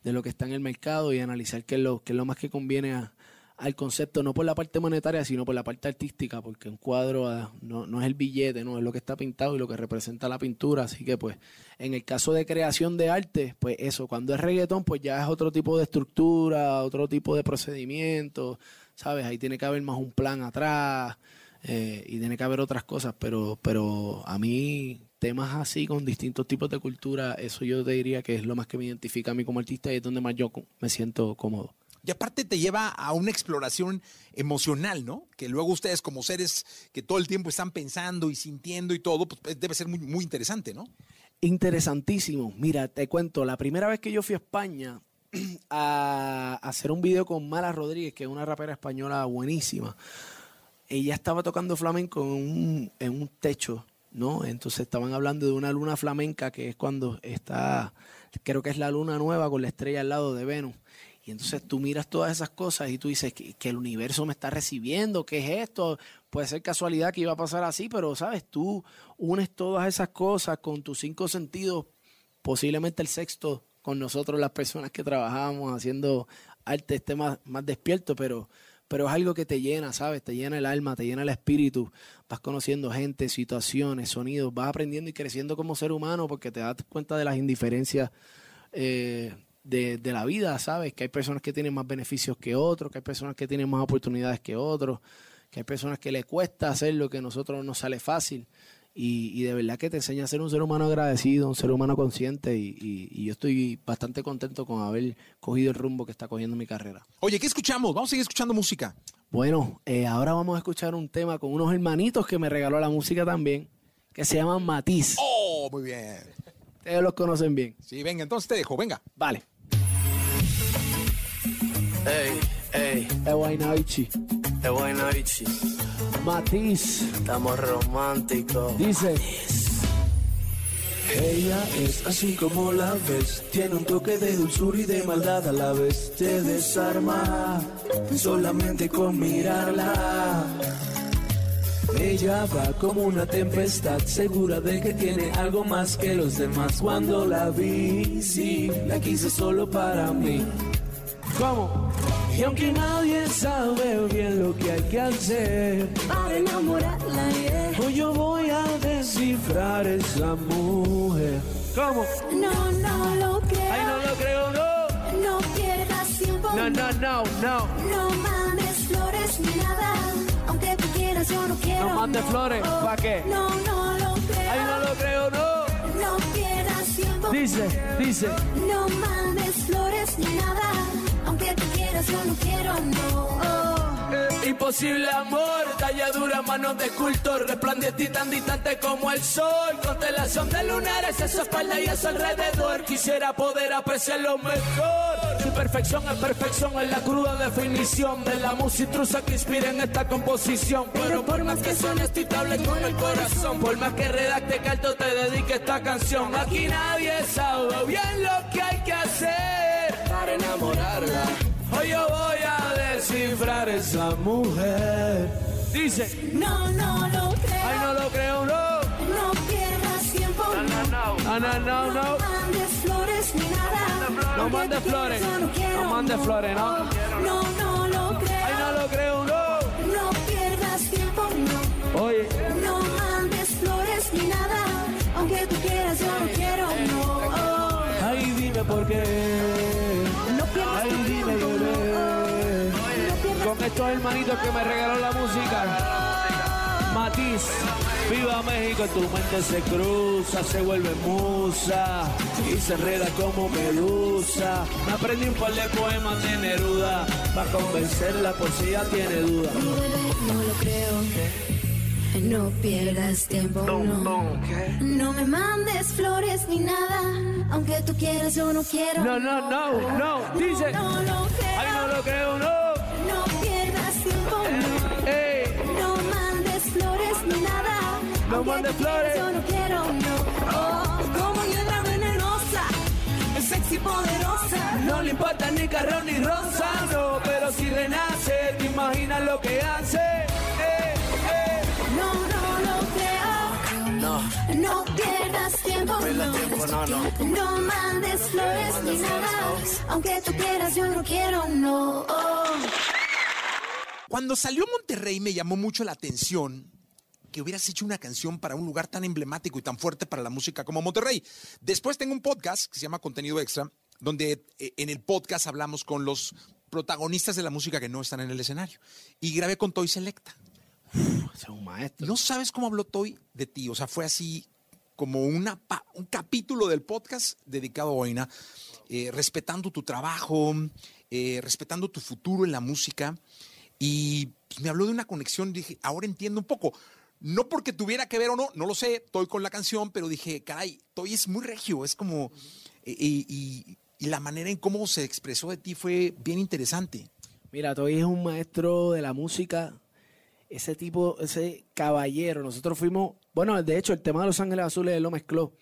de lo que está en el mercado y analizar qué es lo, qué es lo más que conviene a- al concepto, no por la parte monetaria, sino por la parte artística, porque un cuadro ah, no, no es el billete, no es lo que está pintado y lo que representa la pintura. Así que, pues, en el caso de creación de arte, pues eso, cuando es reggaetón, pues ya es otro tipo de estructura, otro tipo de procedimiento, ¿sabes? Ahí tiene que haber más un plan atrás eh, y tiene que haber otras cosas, pero, pero a mí temas así con distintos tipos de cultura, eso yo te diría que es lo más que me identifica a mí como artista y es donde más yo me siento cómodo.
Y aparte te lleva a una exploración emocional, ¿no? Que luego ustedes como seres que todo el tiempo están pensando y sintiendo y todo, pues debe ser muy, muy interesante, ¿no?
Interesantísimo. Mira, te cuento, la primera vez que yo fui a España a hacer un video con Mala Rodríguez, que es una rapera española buenísima, ella estaba tocando flamenco en un, en un techo, ¿no? Entonces estaban hablando de una luna flamenca, que es cuando está, creo que es la luna nueva con la estrella al lado de Venus. Y entonces tú miras todas esas cosas y tú dices que, el universo me está recibiendo, ¿qué es esto? Puede ser casualidad que iba a pasar así, pero sabes, tú unes todas esas cosas con tus cinco sentidos, posiblemente el sexto con nosotros las personas que trabajamos haciendo arte esté más, más despierto, pero, pero es algo que te llena, ¿sabes? Te llena el alma, te llena el espíritu, vas conociendo gente, situaciones, sonidos, vas aprendiendo y creciendo como ser humano porque te das cuenta de las indiferencias eh, de, de la vida, ¿sabes? Que hay personas que tienen más beneficios que otros, que hay personas que tienen más oportunidades que otros, que hay personas que le cuesta hacer lo que a nosotros nos sale fácil. Y, y de verdad que te enseña a ser un ser humano agradecido, un ser humano consciente y, y- y yo estoy bastante contento con haber cogido el rumbo que está cogiendo mi carrera.
Oye, ¿qué escuchamos? Vamos a seguir escuchando música.
Bueno, eh, ahora vamos a escuchar un tema con unos hermanitos que me regaló la música también, que se llaman Matiz.
Oh, muy bien.
Ustedes los conocen bien.
Sí, venga, entonces te dejo, venga.
Vale.
Ey, ey,
Es Guaynaichi.
es buena Ichi.
Matiz.
Estamos románticos.
Dice.
Ella es así como la ves, tiene un toque de dulzura y de maldad a la vez. Te desarma solamente con mirarla. Ella va como una tempestad, segura de que tiene algo más que los demás. Cuando la vi, sí, la quise solo para mí. ¿Cómo? Y aunque nadie sabe bien lo que hay que hacer,
Para enamorarla, yeah.
Hoy yo voy a descifrar esa mujer. ¿Cómo?
No, no lo creo.
Ay, no lo creo, no.
No pierdas tiempo.
No, no, no, no.
No mandes flores ni nada. Aunque tú quieras, yo no quiero.
No mandes flores, ¿pa' qué?
No, no lo creo.
Ay, no lo creo, no.
No pierdas tiempo.
Dice, dice.
No mandes flores ni nada. Yo no quiero, no.
Imposible amor, talladura, manos de escultor, resplandece tan distante como el sol. Constelación de lunares a su espalda y a su alrededor. Quisiera poder apreciar lo mejor. Su perfección es perfección, es la cruda definición de la música intrusa que inspira en esta composición. Pero por más que suene, estoy estable con el corazón. Por más que redacte canto, te dedique esta canción. Aquí nadie sabe bien lo que hay que hacer para enamorarla. Hoy yo voy a descifrar esa mujer. Dice.
No, no lo creo.
Ay, no lo creo, no.
No pierdas tiempo.
No, no, no. No,
no, no. No mandes flores ni nada.
No mandes flores.
No
mandes flores, no.
No, no lo creo.
Ay, no lo creo, no.
No pierdas tiempo, no.
Oye.
No mandes flores ni nada. Aunque tú quieras, yo no quiero, no.
Ay, dime por qué. Estos hermanitos que me regaló la música. Matiz, viva México, tu mente se cruza, se vuelve musa y se enreda como medusa. Me aprendí un par de poemas de Neruda para convencerla por si ya tiene duda.
No lo creo. No pierdas tiempo, no. No me mandes flores ni nada. Aunque tú quieras, yo no quiero.
No, no, no, no, dice.
No lo creo.
Ay, no lo creo, no.
No mandes flores ni nada.
No mandes flores.
Yo no quiero, no. Oh, como hiedra venenosa. Es sexy poderosa.
no le importa ni carro ni rosa, no. Pero si renace, te imaginas lo que hace.
No, no lo creo.
No,
No pierdas tiempo,
pierdas
no.
tiempo, no, no.
No mandes flores ni nada. Aunque tú quieras, yo no quiero, no.
Cuando salió Monterrey me llamó mucho la atención que hubieras hecho una canción para un lugar tan emblemático y tan fuerte para la música como Monterrey. Después tengo un podcast que se llama Contenido Extra, donde eh, en el podcast hablamos con los protagonistas de la música que no están en el escenario. Y grabé con Toy Selecta.
Un maestro.
No sabes cómo habló Toy de ti. O sea, fue así como una, un capítulo del podcast dedicado a Boina, eh, respetando tu trabajo, eh, respetando tu futuro en la música. Y pues, me habló de una conexión. Dije, ahora entiendo un poco. No porque tuviera que ver o no, no lo sé, estoy con la canción, pero dije, caray, Toy es muy regio, es como. eh, y, y- y la manera en cómo se expresó de ti fue bien interesante.
Mira, Toy es un maestro de la música. Ese tipo, ese caballero. Nosotros fuimos, bueno, de hecho, el tema de Los Ángeles Azules él lo mezcló.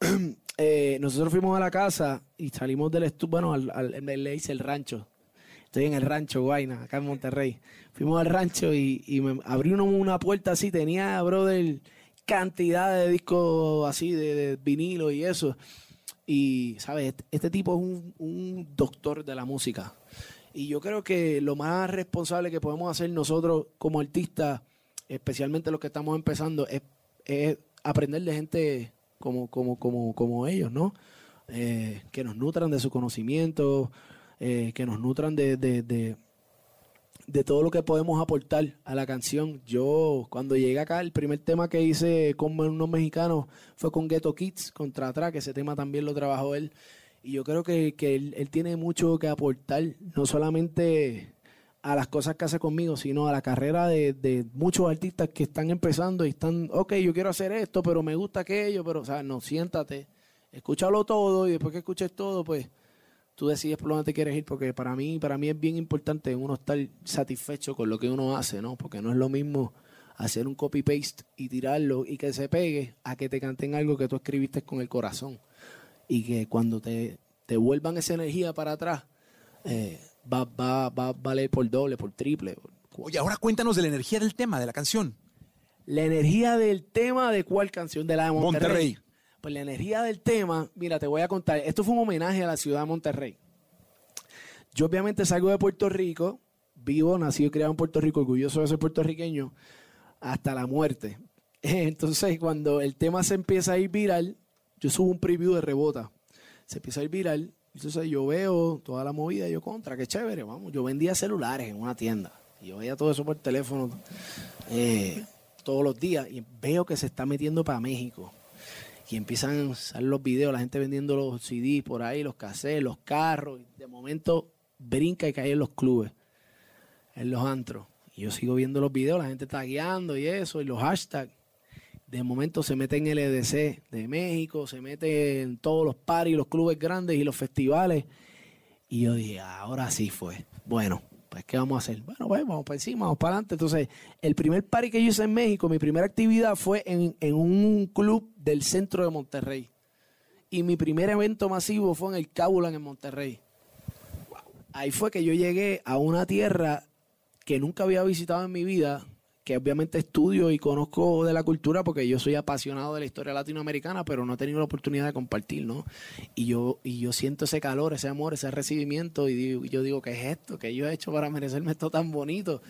Eh, nosotros fuimos a la casa y salimos del estudio, bueno, al, al- le dice el rancho. Estoy en el rancho, Guayna, acá en Monterrey. Fuimos al rancho y, me abrió uno una puerta así, tenía, brother, cantidad de discos así, de, vinilo y eso. Y, ¿sabes? Este, este tipo es un, doctor de la música. Y yo creo que lo más responsable que podemos hacer nosotros como artistas, especialmente los que estamos empezando, es, es aprender de gente como, como, como, como ellos, ¿no? Eh, que nos nutran de su conocimiento, eh, que nos nutran de, de, de, todo lo que podemos aportar a la canción. Yo, cuando llegué acá, el primer tema que hice con unos mexicanos fue con Ghetto Kids, contra Tra, que ese tema también lo trabajó él. Y yo creo que, que él, él tiene mucho que aportar, no solamente a las cosas que hace conmigo, sino a la carrera de, de muchos artistas que están empezando y están, ok, yo quiero hacer esto, pero me gusta aquello, pero, o sea, no, siéntate, escúchalo todo y después que escuches todo, pues tú decides por dónde te quieres ir, porque para mí, para mí es bien importante uno estar satisfecho con lo que uno hace, ¿no? Porque no es lo mismo hacer un copy-paste y tirarlo y que se pegue a que te canten algo que tú escribiste con el corazón y que cuando te, te vuelvan esa energía para atrás, eh, va, va, va a valer por doble, por triple.
Oye, ahora cuéntanos de la energía del tema, de la canción.
La energía del tema de cuál canción, de la de Monterrey.
Monterrey.
Pues la energía del tema, mira, te voy a contar. Esto fue un homenaje a la ciudad de Monterrey. Yo obviamente salgo de Puerto Rico, vivo, nacido y criado en Puerto Rico, orgulloso de ser puertorriqueño, hasta la muerte. Entonces, cuando el tema se empieza a ir viral, yo subo un preview de rebota. Se empieza a ir viral. Entonces yo veo toda la movida y yo contra, qué chévere, vamos. Yo vendía celulares en una tienda. Y yo veía todo eso por teléfono eh, todos los días y veo que se está metiendo para México. Y empiezan a salir los videos, la gente vendiendo los CDs por ahí, los cassettes, los carros. Y de momento brinca y cae en los clubes, en los antros. Y yo sigo viendo los videos, la gente tagueando y eso, y los hashtags. De momento se mete en el EDC de México, se mete en todos los paris, los clubes grandes y los festivales. Y yo dije, ahora sí fue. Bueno, pues ¿qué vamos a hacer? Bueno, pues vamos para encima, vamos para adelante. Entonces, el primer party que yo hice en México, mi primera actividad fue en, en un club del centro de Monterrey. Y mi primer evento masivo fue en el Cabulan en Monterrey. Ahí fue que yo llegué a una tierra que nunca había visitado en mi vida, que obviamente estudio y conozco de la cultura porque yo soy apasionado de la historia latinoamericana, pero no he tenido la oportunidad de compartir, ¿no? Y yo, y yo siento ese calor, ese amor, ese recibimiento y yo digo, ¿qué es esto? ¿Qué yo he hecho para merecerme esto tan bonito?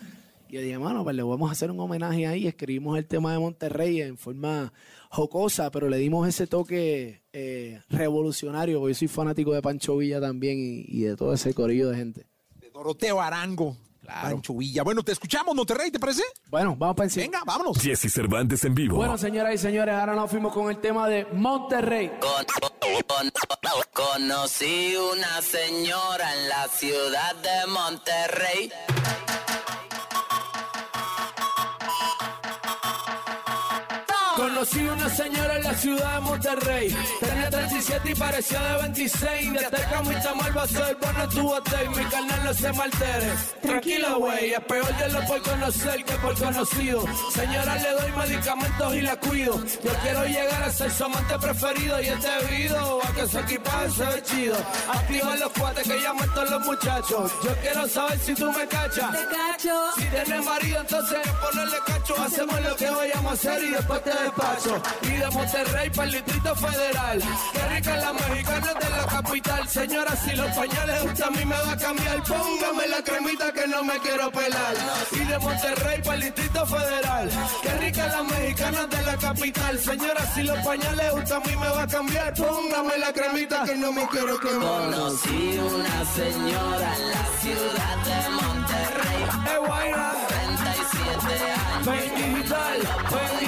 Y yo dije, mano, pues le vamos a hacer un homenaje ahí. Escribimos el tema de Monterrey en forma jocosa, pero le dimos ese toque eh, revolucionario, porque yo soy fanático de Pancho Villa también y, y de todo ese corillo de gente.
De Doroteo Arango. Pancho Villa. Bueno, te escuchamos, Monterrey, ¿te parece?
Bueno, vamos para encima.
Venga, vámonos.
Jesse Cervantes en vivo.
Bueno, señoras y señores, ahora nos fuimos con el tema de Monterrey.
Conocí una señora en la ciudad de Monterrey.
Conocí una señora en la ciudad de Monterrey. Tenía 37 y parecía de 26. De cerca mi tamal va a ser bueno tu hotel. Mi carnal no se maltere. Tranquilo, güey. Es peor de lo por conocer que por conocido. Señora, le doy medicamentos y la cuido. Yo quiero llegar a ser su amante preferido. Y este video a que su equipaje se ve chido. Activa los cuates que llaman todos los muchachos. Yo quiero saber si tú me cachas.
Te cacho.
Si tienes marido, entonces ponerle cacho. Hacemos lo que vayamos a hacer y después te despacho. Y de Monterrey para el Distrito Federal. Qué rica la mexicana de la capital. Señora, si los pañales usted a mí me va a cambiar. Póngame la cremita que no me quiero pelar. Y de Monterrey para el Distrito Federal. Qué rica la mexicana de la capital. Señora, si los pañales usted a mí me va a cambiar. Póngame la cremita que no me quiero quemar.
Conocí una señora en la ciudad de Monterrey.
¡Eh, guayna!
37 años.
Ven digital, ven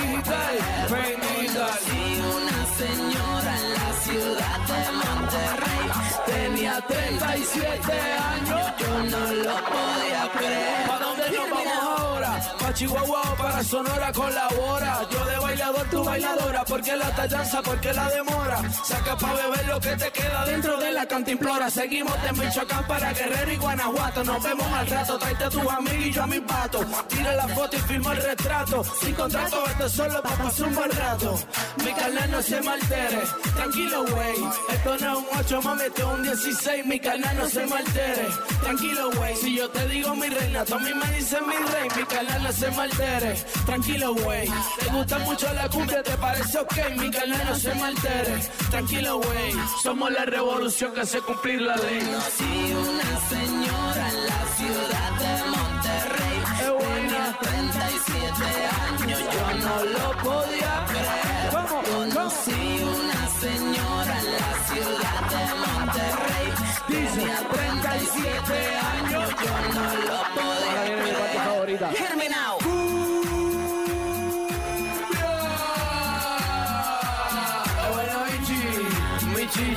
Tenía 37 años.
Yo no lo podía creer.
¿Para dónde nos vamos ahora? Pa' Chihuahua o para Sonora colabora. Yo bailador, tú bailadora. ¿Por qué la tallanza? ¿Por qué la demora? Saca pa' beber lo que te queda dentro de la cantimplora. Seguimos de Michoacán para Guerrero y Guanajuato. Nos vemos al rato. Tráete a tu amigo y yo a mi pato. Tira la foto y firma el retrato. Sin contrato, esto es solo pa' pasar un buen rato. Mi carnal no se me altere. Tranquilo, güey. Esto no es un 8, mami, esto es un 16. Mi carnal no se me altere. Tranquilo, güey. Si yo te digo mi reina, tú a mí me dices mi rey. Mi carnal no se me altere. Tranquilo, güey. Te gusta mucho la cumbia, te parece ok. Mi carnal no se me altere. Tranquilo, güey. Somos la revolución que hace cumplir la ley.
Conocí una señora en la ciudad de Monterrey. Tenía 37 años, yo no lo podía creer. Conocí una señora en la ciudad de Monterrey. Tenía 37 años, yo no lo podía creer. Hear me now.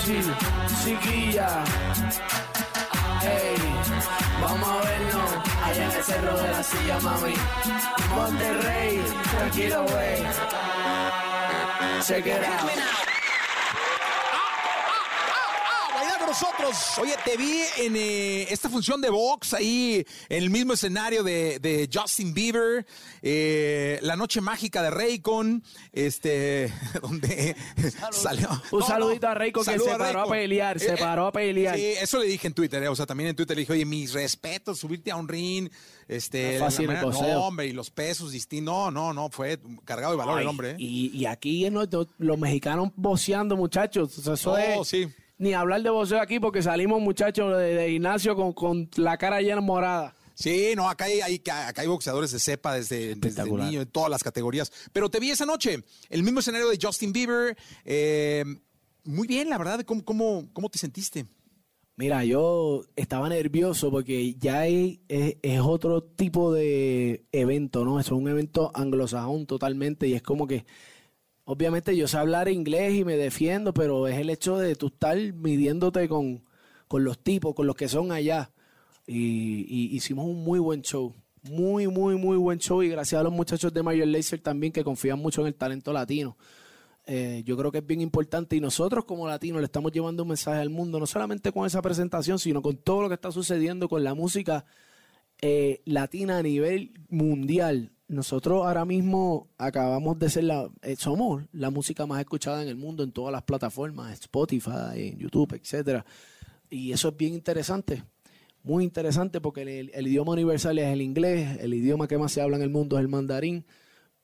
Chichi, chiquilla. Ey, vamos a vernos allá en el cerro de la silla, mami. Monterrey, tranquilo, güey. Check it out.
bailar con nosotros. Oye, te vi en eh, esta función de box ahí en el mismo escenario de, de Justin Bieber, eh, la noche mágica de Raycon, este, donde salió.
Un
No,
saludito
no,
a Raycon que se paró a pelear, se paró a pelear.
Sí, eso le dije en Twitter, eh, o sea, también en Twitter le dije, oye, mis respetos, subirte a un ring, este,
No fácil el
no, hombre, y los pesos distintos, no, no, no, fue cargado de valor
Ay,
el hombre. eh.
Y, y aquí los mexicanos boceando, muchachos. O sea, eso
No,
es-
sí.
Ni hablar de boxeo aquí porque salimos, muchachos, de, de gimnasio con, con la cara llena morada.
Sí, no, acá hay, hay- acá hay boxeadores de cepa desde, desde niño, en todas las categorías. Pero te vi esa noche, el mismo escenario de Justin Bieber. eh, muy bien, la verdad, ¿cómo, cómo, cómo te sentiste?
Mira, yo estaba nervioso porque ya hay- es, es otro tipo de evento, ¿no? Es un evento anglosajón totalmente y es como que, obviamente yo sé hablar inglés y me defiendo, pero es el hecho de tú estar midiéndote con, con los tipos, con los que son allá. Y, hicimos un muy buen show. Muy, muy, muy buen show. Y gracias a los muchachos de Major Lazer también que confían mucho en el talento latino. Eh, yo creo que es bien importante y nosotros como latinos le estamos llevando un mensaje al mundo, no solamente con esa presentación, sino con todo lo que está sucediendo con la música eh, latina a nivel mundial. Nosotros ahora mismo acabamos de ser la, eh, somos la música más escuchada en el mundo en todas las plataformas, Spotify, en YouTube, etcétera. Y eso es bien interesante, muy interesante porque el, idioma universal es el inglés, el idioma que más se habla en el mundo es el mandarín,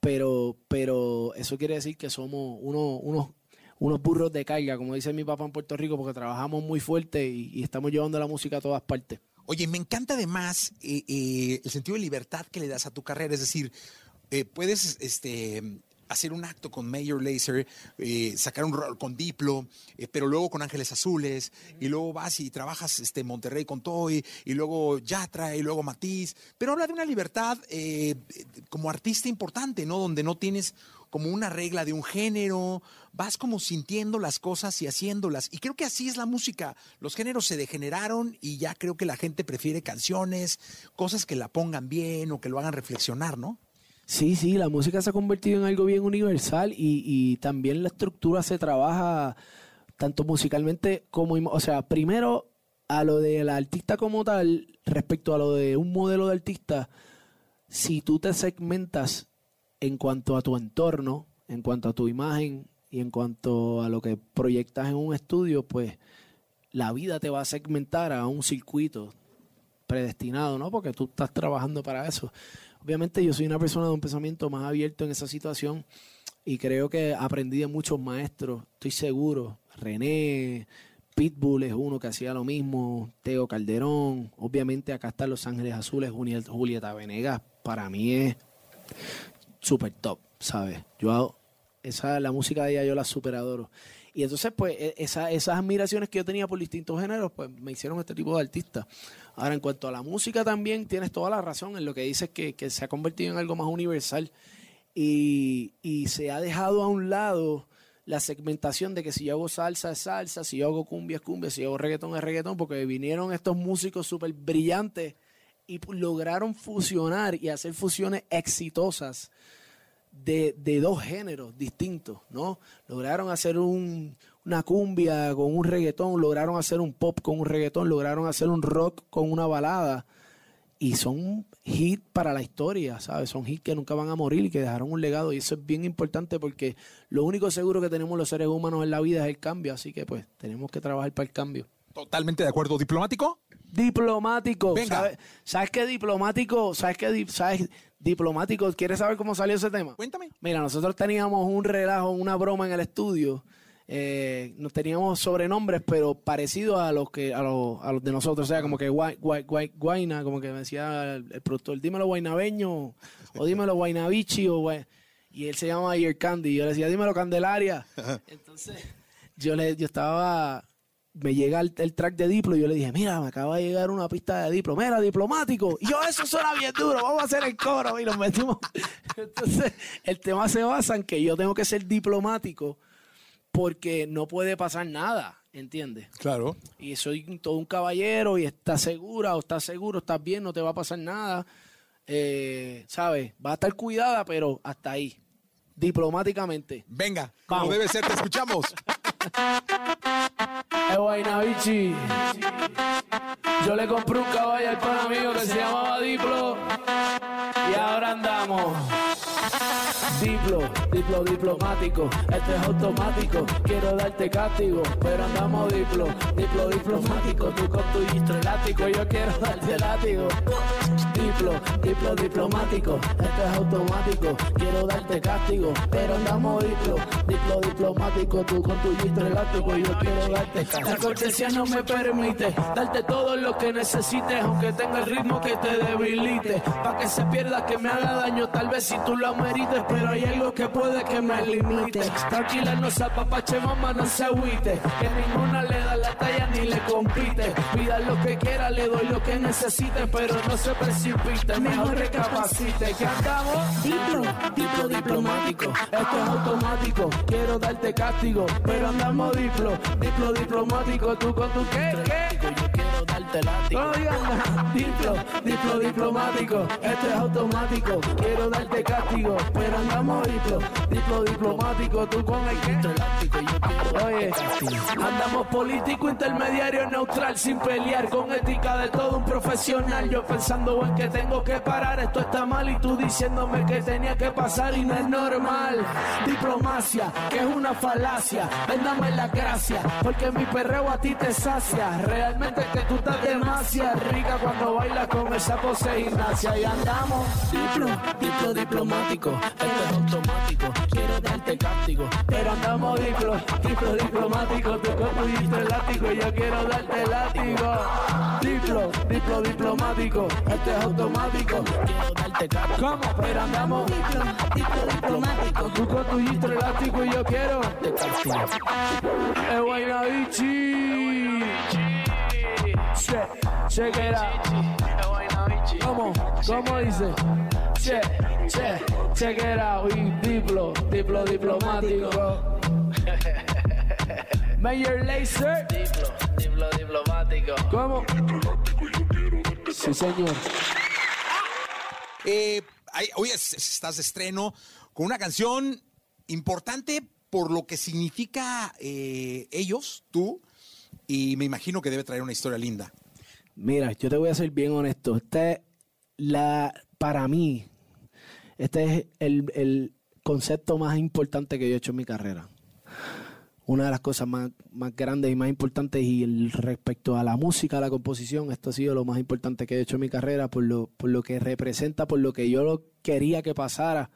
pero, pero eso quiere decir que somos uno- unos, unos burros de carga, como dice mi papá en Puerto Rico, porque trabajamos muy fuerte y estamos llevando la música a todas partes.
Oye, me encanta además eh, eh, el sentido de libertad que le das a tu carrera. Es decir, eh, puedes este,
hacer un acto con Mayor Laser, eh, sacar un rol con Diplo, eh, pero luego con Ángeles Azules, y luego vas y trabajas este, Monterrey con Toy, y luego Yatra, y luego Matiz, pero habla de una libertad eh, como artista importante, ¿no? Donde no tienes como una regla de un género, vas como sintiendo las cosas y haciéndolas. Y creo que así es la música. Los géneros se degeneraron y ya creo que la gente prefiere canciones, cosas que la pongan bien o que lo hagan reflexionar, ¿no?
Sí, sí, la música se ha convertido en algo bien universal y, y también la estructura se trabaja tanto musicalmente como, o sea, primero a lo del artista como tal, respecto a lo de un modelo de artista, si tú te segmentas en cuanto a tu entorno, en cuanto a tu imagen y en cuanto a lo que proyectas en un estudio, pues la vida te va a segmentar a un circuito predestinado, ¿no? Porque tú estás trabajando para eso. Obviamente yo soy una persona de un pensamiento más abierto en esa situación y creo que aprendí de muchos maestros, estoy seguro. René, Pitbull es uno que hacía lo mismo, Teo Calderón, obviamente acá están Los Ángeles Azules, Julieta Venegas, para mí es super top, ¿sabes? Yo esa la música de ella yo la super adoro. Y entonces, pues, e, esa, esas admiraciones que yo tenía por distintos géneros, pues me hicieron este tipo de artista. Ahora, en cuanto a la música también, tienes toda la razón en lo que dices que, que se ha convertido en algo más universal y, y, se ha dejado a un lado la segmentación de que si yo hago salsa es salsa, si yo hago cumbia es cumbia, si yo hago reggaetón es reggaetón, porque vinieron estos músicos súper brillantes y lograron fusionar y hacer fusiones exitosas de, de, dos géneros distintos, ¿no? Lograron hacer un, una cumbia con un reggaetón, lograron hacer un pop con un reggaetón, lograron hacer un rock con una balada. Y son hits para la historia, ¿sabes? Son hits que nunca van a morir y que dejaron un legado. Y eso es bien importante porque lo único seguro que tenemos los seres humanos en la vida es el cambio. Así que pues tenemos que trabajar para el cambio.
Totalmente de acuerdo. ¿Diplomático?
Diplomático. Venga. ¿Sabes, qué diplomático? ¿Sabes qué? ¿Sabes? Diplomático. ¿Quieres saber cómo salió ese tema?
Cuéntame.
Mira, nosotros teníamos un relajo, una broma en el estudio. Eh, nos teníamos sobrenombres, pero parecidos a los que a los, a los de nosotros. O sea, como que guay, guay, guay, guaina, como que me decía el, el, productor, dímelo guaynabeño, o dímelo guaynabichi, o guay. Y él se llama Ayer Candy. Y yo le decía, dímelo Candelaria. Entonces, yo le, yo estaba me llega el, track de Diplo y yo le dije, mira, me acaba de llegar una pista de Diplo, mira, diplomático. Y yo, eso suena bien duro, vamos a hacer el coro. Y nos metimos. Entonces, el tema se basa en que yo tengo que ser diplomático porque no puede pasar nada, ¿entiendes?
Claro.
Y soy todo un caballero y estás segura o estás seguro, estás bien, no te va a pasar nada. Eh, ¿Sabes? Va a estar cuidada, pero hasta ahí. Diplomáticamente.
Venga, como debe ser, te escuchamos.
Guaynabichi. Yo le compré un caballo al pan amigo que se llamaba Diplo. Y ahora andamos. Diplo, diplo diplomático, este es automático, quiero darte castigo, pero andamos diplo, diplo diplomático, tú con tu elástico, yo quiero darte látigo. Diplo, diplo diplomático, este es automático, quiero darte castigo, pero andamos diplo, diplo diplomático, tú con tu distro elástico, yo quiero darte castigo. La cortesía no me permite darte todo lo que necesites, aunque tenga el ritmo que te debilite, pa' que se pierda, que me haga daño, tal vez si tú lo amerites, pero hay algo que puede que me limite. Tranquila, no se apapache, mamá, no se agüite. Que ninguna le da la talla ni le compite. Pida lo que quiera, le doy lo que necesite, pero no se precipite. Mejor recapacite. Que andamos diplo, diplo diplomático. Esto es automático, quiero darte castigo, pero andamos diplo, diplo diplomático. Tú con tu qué, qué. Látigo. Diplo, diplo diplomático. Esto es automático, quiero darte castigo, pero andamos diplo, diplo diplomático, tú con el que elástico, yo Oye, andamos político, intermediario, neutral, sin pelear, con ética de todo un profesional. Yo pensando en que tengo que parar, esto está mal y tú diciéndome que tenía que pasar y no es normal. Diplomacia, que es una falacia, véndame la gracia, porque mi perreo a ti te sacia. Realmente que tú estás demasiado rica cuando bailas con esa pose gimnasia y andamos diplo, diplo diplomático automático. Quiero darte castigo, pero andamos diplo, diplo diplomático. Tu cuerpo distro elástico y yo quiero darte látigo. Diplo, diplo diplomático. Este es automático. Quiero darte castigo ¿Cómo? Pero andamos
diplomático.
Tú con tu gistro elástico y yo quiero El Guaynabichi Che, check it out ¿Cómo? ¿Cómo dice? Che, che, check it out Y diplo, diplo diplomático Mayor Laser
Diplo, diplo, diplomático.
¿Cómo? Sí, señor.
Eh, hoy es- estás de estreno con una canción importante por lo que significa eh, ellos, tú, y me imagino que debe traer una historia linda.
Mira, yo te voy a ser bien honesto. Este es la, para mí, este es el, el concepto más importante que yo he hecho en mi carrera. Una de las cosas más, más grandes y más importantes y el, respecto a la música, a la composición, esto ha sido lo más importante que he hecho en mi carrera por lo, por lo que representa, por lo que yo quería que pasara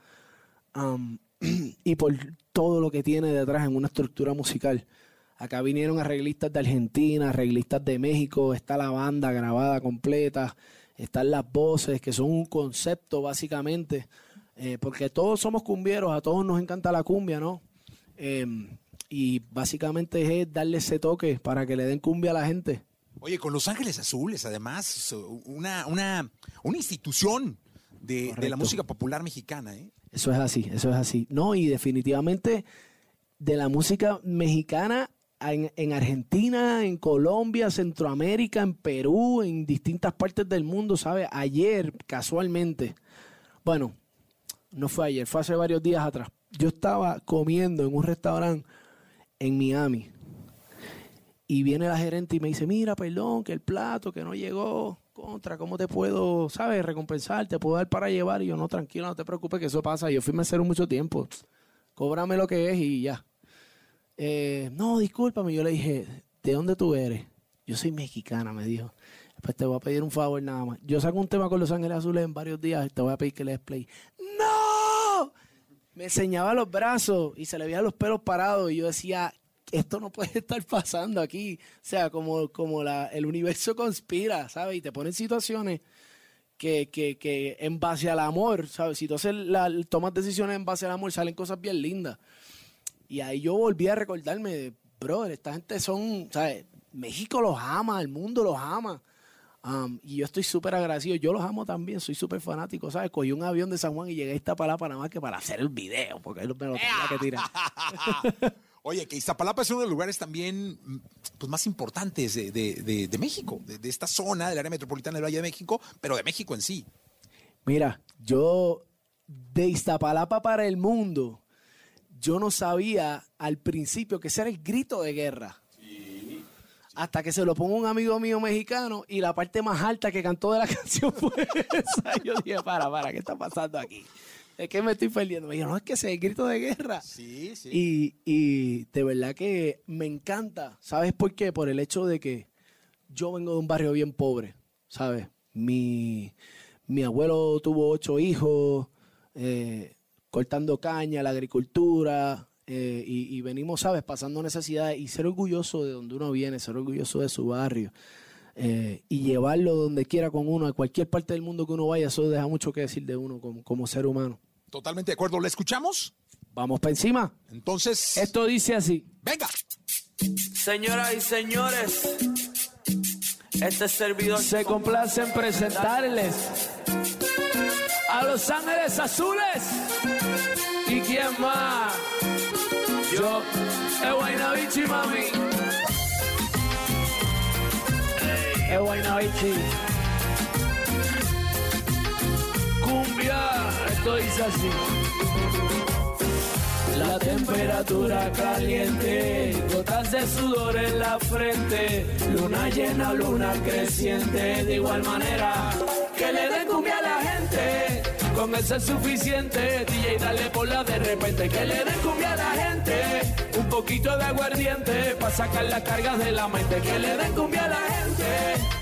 um, y por todo lo que tiene detrás en una estructura musical. Acá vinieron arreglistas de Argentina, arreglistas de México, está la banda grabada completa, están las voces, que son un concepto básicamente, eh, porque todos somos cumbieros, a todos nos encanta la cumbia, ¿no? Eh, y básicamente es darle ese toque para que le den cumbia a la gente.
Oye, con Los Ángeles Azules, además, una, una, una institución de, de la música popular mexicana, ¿eh?
Eso es así, eso es así. No, y definitivamente de la música mexicana en, en Argentina, en Colombia, Centroamérica, en Perú, en distintas partes del mundo, ¿sabes? Ayer, casualmente, bueno, no fue ayer, fue hace varios días atrás. Yo estaba comiendo en un restaurante en Miami. Y viene la gerente y me dice, mira, perdón, que el plato que no llegó, contra, ¿cómo te puedo, sabes, recompensar? ¿Te puedo dar para llevar? Y yo, no, tranquilo, no te preocupes, que eso pasa. Yo fui mesero mucho tiempo. Cóbrame lo que es y ya. Eh, no, discúlpame. Yo le dije, ¿de dónde tú eres? Yo soy mexicana, me dijo. Pues te voy a pedir un favor nada más. Yo saco un tema con Los Ángeles Azules en varios días y te voy a pedir que le des play. ¡No! Me enseñaba los brazos y se le veían los pelos parados y yo decía, esto no puede estar pasando aquí. O sea, como, como la, el universo conspira, ¿sabes? Y te pone en situaciones que, que, que en base al amor, ¿sabes? Si tú haces la, tomas decisiones en base al amor, salen cosas bien lindas. Y ahí yo volví a recordarme, brother, esta gente son, ¿sabes? México los ama, el mundo los ama. Um, y yo estoy súper agradecido. Yo los amo también, soy súper fanático, ¿sabes? Cogí un avión de San Juan y llegué a palapa nada más que para hacer el video, porque él me lo tenía que tirar.
Oye, que Iztapalapa es uno de los lugares también mm, pues, más importantes de, de- de- de México, de, de esta zona, del área metropolitana del Valle de México, pero de México en sí.
Mira, yo de Iztapalapa para el mundo, yo no sabía al principio que ese era el grito de guerra. Hasta que se lo pongo un amigo mío mexicano y la parte más alta que cantó de la canción fue esa. Yo dije, para, para, ¿qué está pasando aquí? ¿De qué me estoy perdiendo? Me dijo, no, es que ese es el grito de guerra.
Sí, sí.
Y, y de verdad que me encanta. ¿Sabes por qué? Por el hecho de que yo vengo de un barrio bien pobre, ¿sabes? Mi, mi abuelo tuvo ocho hijos, eh, cortando caña, la agricultura, eh, y, y venimos, ¿sabes? Pasando necesidades y ser orgulloso de donde uno viene, ser orgulloso de su barrio. eh, y llevarlo donde quiera con uno, a cualquier parte del mundo que uno vaya, eso deja mucho que decir de uno como, como ser humano.
Totalmente de acuerdo. ¿La escuchamos?
Vamos para encima.
Entonces.
Esto dice así.
Venga.
Señoras y señores, este servidor se complace en presentarles a Los Ángeles Azules. ¿Y quién más? Yo, el Guaynabichi, mami. El Guaynabichi. Cumbia, esto dice así. La temperatura caliente, gotas de sudor en la frente, luna llena, luna creciente, de igual manera que le den cumbia a la gente, con eso es suficiente, DJ dale por la de repente, que le den cumbia a la gente, un poquito de aguardiente, para sacar las cargas de la mente, que le den cumbia a la gente,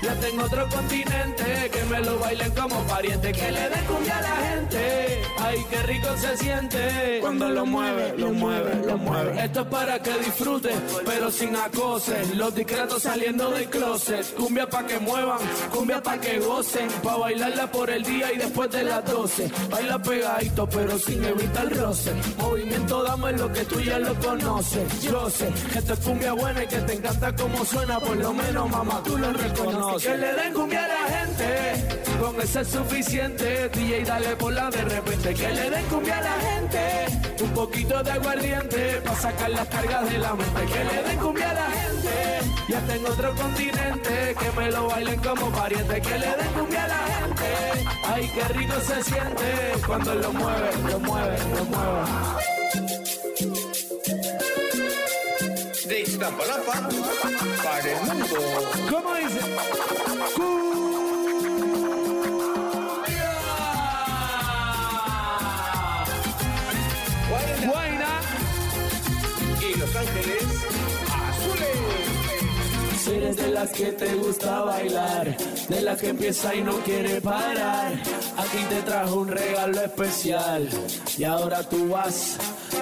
ya tengo otro continente, que me lo bailen como pariente, que le den cumbia a la gente, ay qué rico se siente cuando lo mueve, lo mueve, lo mueve. Esto es para que disfrutes, pero sin acoses. Los discretos saliendo del closet. Cumbia pa' que muevan, cumbia pa' que gocen. Pa' bailarla por el día y después de las 12. Baila pegadito, pero sin evitar roce. Movimiento dame lo que tú ya lo conoces. Yo sé que esto es cumbia buena y que te encanta como suena. Por lo menos, mamá, tú lo reconoces. Que le den cumbia a la gente, con eso es suficiente. DJ, dale por la de repente. Que le den cumbia a la gente, un poquito de aguardiente. Pa' sacar las cargas de la mente. Que le den cumbia a la gente, ya tengo otro continente. Que me lo bailen como pariente. Que le den cumbia a la gente, ay, qué rico se siente cuando lo mueve, lo mueve, lo mueve.
De Iztapalapa para el mundo.
¿Cómo dice? Guaina
y Los Ángeles Azules.
Si eres de las que te gusta bailar, de las que empieza y no quiere parar, aquí te trajo un regalo especial. Y ahora tú vas,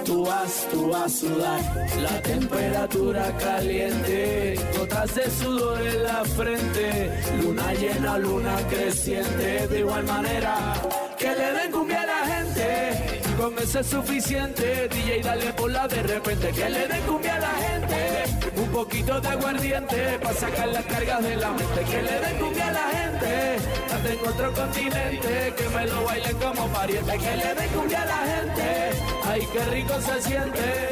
tú vas, tú vas a sudar. La temperatura caliente, gotas de sudor en la frente, luna llena, luna creciente. De igual manera, que le den cumbia a la gente. Con eso es suficiente, DJ dale por la de repente que le den cumbia a la gente, poquito de aguardiente para sacar las cargas de la mente, que le den cumbia a la gente, ya tengo otro continente, que me lo bailen como pariente, que le den cumbia a la gente, ay qué rico se siente,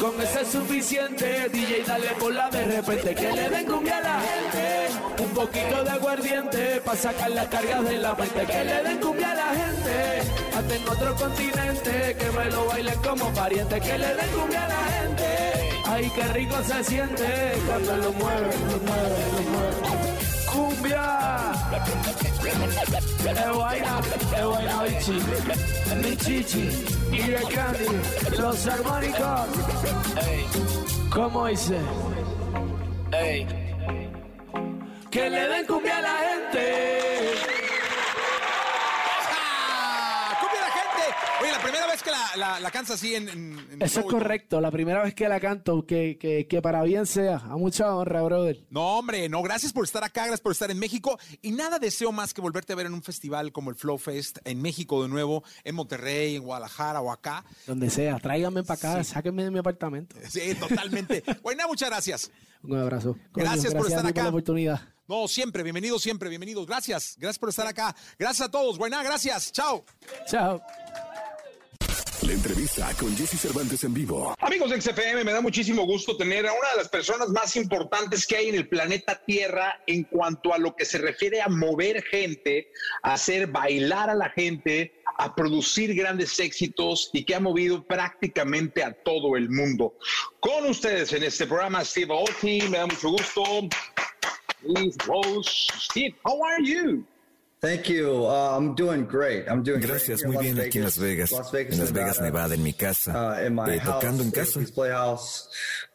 con eso es suficiente, DJ dale por la de repente, que le den cumbia a la gente, un poquito de aguardiente para sacar las cargas de la mente, que le den cumbia a la gente, hasta en otro continente, que me lo bailen como pariente, que le den cumbia a la gente, ay qué rico se siente cuando lo mueve, lo mueve, lo mueve. Cumbia, es vaina, es vaina bichi, mi chichi. Y de candy, los armónicos, ¿cómo dice? Que le den cumbia a la gente.
¡Ah! ¡Cumbia a la gente! Oye, la primera vez que la, la, la cantas así en... en- en
Eso es correcto, la primera vez que la canto, que, que, que para bien sea. A mucha honra, brother.
No, hombre, no, gracias por estar acá, gracias por estar en México. Y nada deseo más que volverte a ver en un festival como el Flow Fest en México de nuevo, en Monterrey, en Guadalajara o acá.
Donde sea, tráiganme para acá, sáquenme de mi apartamento.
Sí, totalmente. Buena, muchas gracias.
Un abrazo.
Gracias por estar acá.
la oportunidad.
No, siempre, bienvenidos, siempre, bienvenidos. Gracias, gracias por estar acá. Gracias a todos. Buena, gracias. Chao.
Chao.
La entrevista con Jesse Cervantes en vivo.
Amigos de XFM, me da muchísimo gusto tener a una de las personas más importantes que hay en el planeta Tierra en cuanto a lo que se refiere a mover gente, hacer bailar a la gente, a producir grandes éxitos y que ha movido prácticamente a todo el mundo. Con ustedes en este programa, Steve Aoki, me da mucho gusto. Steve, how are you?
Thank you. Uh, I'm doing great. I'm doing
Gracias,
great
muy bien aquí en Las Vegas,
Las Vegas,
en Las Vegas, Nevada, en mi casa, eh, tocando en casa.
Playhouse.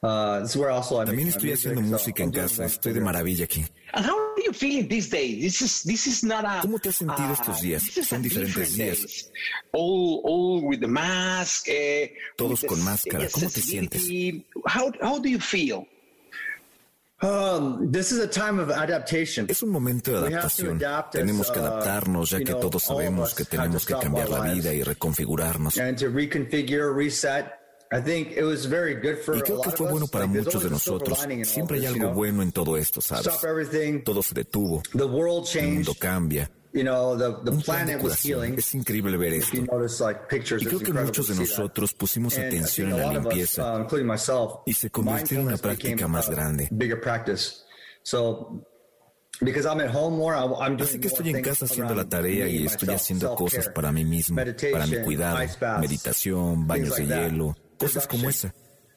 Uh, this is where also I
También estoy
music,
haciendo
so
música en casa, estoy de maravilla aquí.
And how are you feeling these days? This is this is not a.
¿Cómo te has sentido
uh,
estos días? Son diferentes días.
days. All all with the mask. eh,
Todos con máscara. ¿Cómo te sientes?
How how do you feel?
Um, this is a time of adaptation.
Es un momento de
We have to
adaptación. Tenemos que
uh,
adaptarnos ya que todos sabemos que tenemos que cambiar la vida y reconfigurarnos.
and to reconfigure, reset. I think it was very good for
Y creo que fue bueno para muchos de nosotros. Siempre hay algo bueno en todo esto, ¿sabes? Todo se detuvo. El mundo cambia.
You know, the, the
Un plan de
planet was
curación.
healing.
Es increíble ver esto.
you notice, like, pictures,
Y creo que muchos de nosotros pusimos
And I
atención en la limpieza
uh, including myself,
y se convirtió en una práctica más grande.
Bigger practice. So, because I'm at home more, I- I'm doing
Así que estoy en casa haciendo la tarea y estoy
myself,
haciendo cosas para mí mismo, para mi
meditation,
cuidado, meditación, baños de
things like that.
hielo, cosas como esa.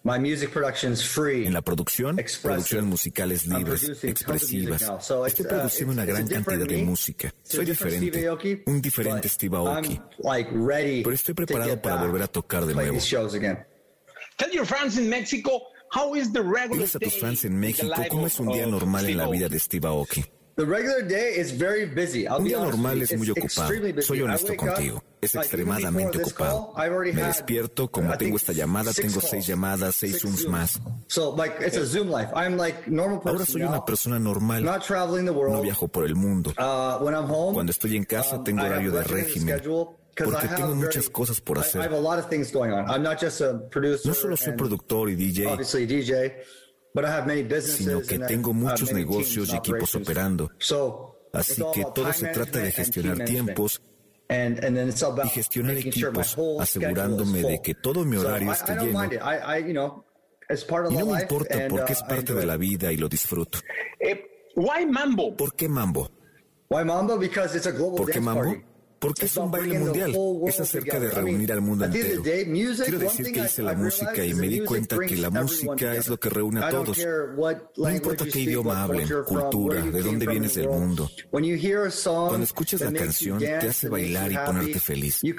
My music production's free.
En la producción,
Expressive.
producciones musicales libres, expresivas.
So
Estoy
it's, uh,
produciendo una gran cantidad de música. Soy
different
diferente,
Steve Aoki,
un diferente
but
Steve Aoki.
I'm, like, ready
Pero estoy
to
preparado
get
para
back,
volver a tocar de
play
nuevo.
Tell your fans in Mexico how is the regular
Diles a tus
day
fans en
in the
México
life
cómo
of-
es un día normal en la vida de Steve Aoki.
The regular day is very busy. I'll
Un día normal es muy ocupado. Soy honesto contigo. Es extremadamente ocupado. Me despierto, como tengo esta llamada, tengo seis llamadas, seis Zooms más.
So, like, it's a Zoom life. I'm like normal person
Ahora soy una persona normal.
Not traveling the world.
No viajo por el mundo.
Uh, when I'm home,
Cuando estoy en casa
um,
tengo horario de régimen. Porque tengo muchas cosas por hacer.
a lot of things going on. I'm not just a producer.
No solo soy productor y DJ,
Obviously DJ, but I have many businesses.
sino que tengo muchos negocios y equipos operando. Así que todo se trata de gestionar tiempos y gestionar equipos, asegurándome de que todo mi horario esté lleno. Y no me importa porque
uh,
es parte de la vida y lo disfruto.
Eh, why Mambo?
¿Por qué mambo?
Why Mambo? Because it's a global
¿Por qué mambo? Porque es un baile mundial. Es acerca de reunir al mundo entero. Quiero decir que hice la música y me di cuenta que la música es lo que reúne a todos. No importa qué idioma hablen, cultura, de dónde vienes del mundo. Cuando escuchas la canción, te hace bailar y ponerte feliz. Te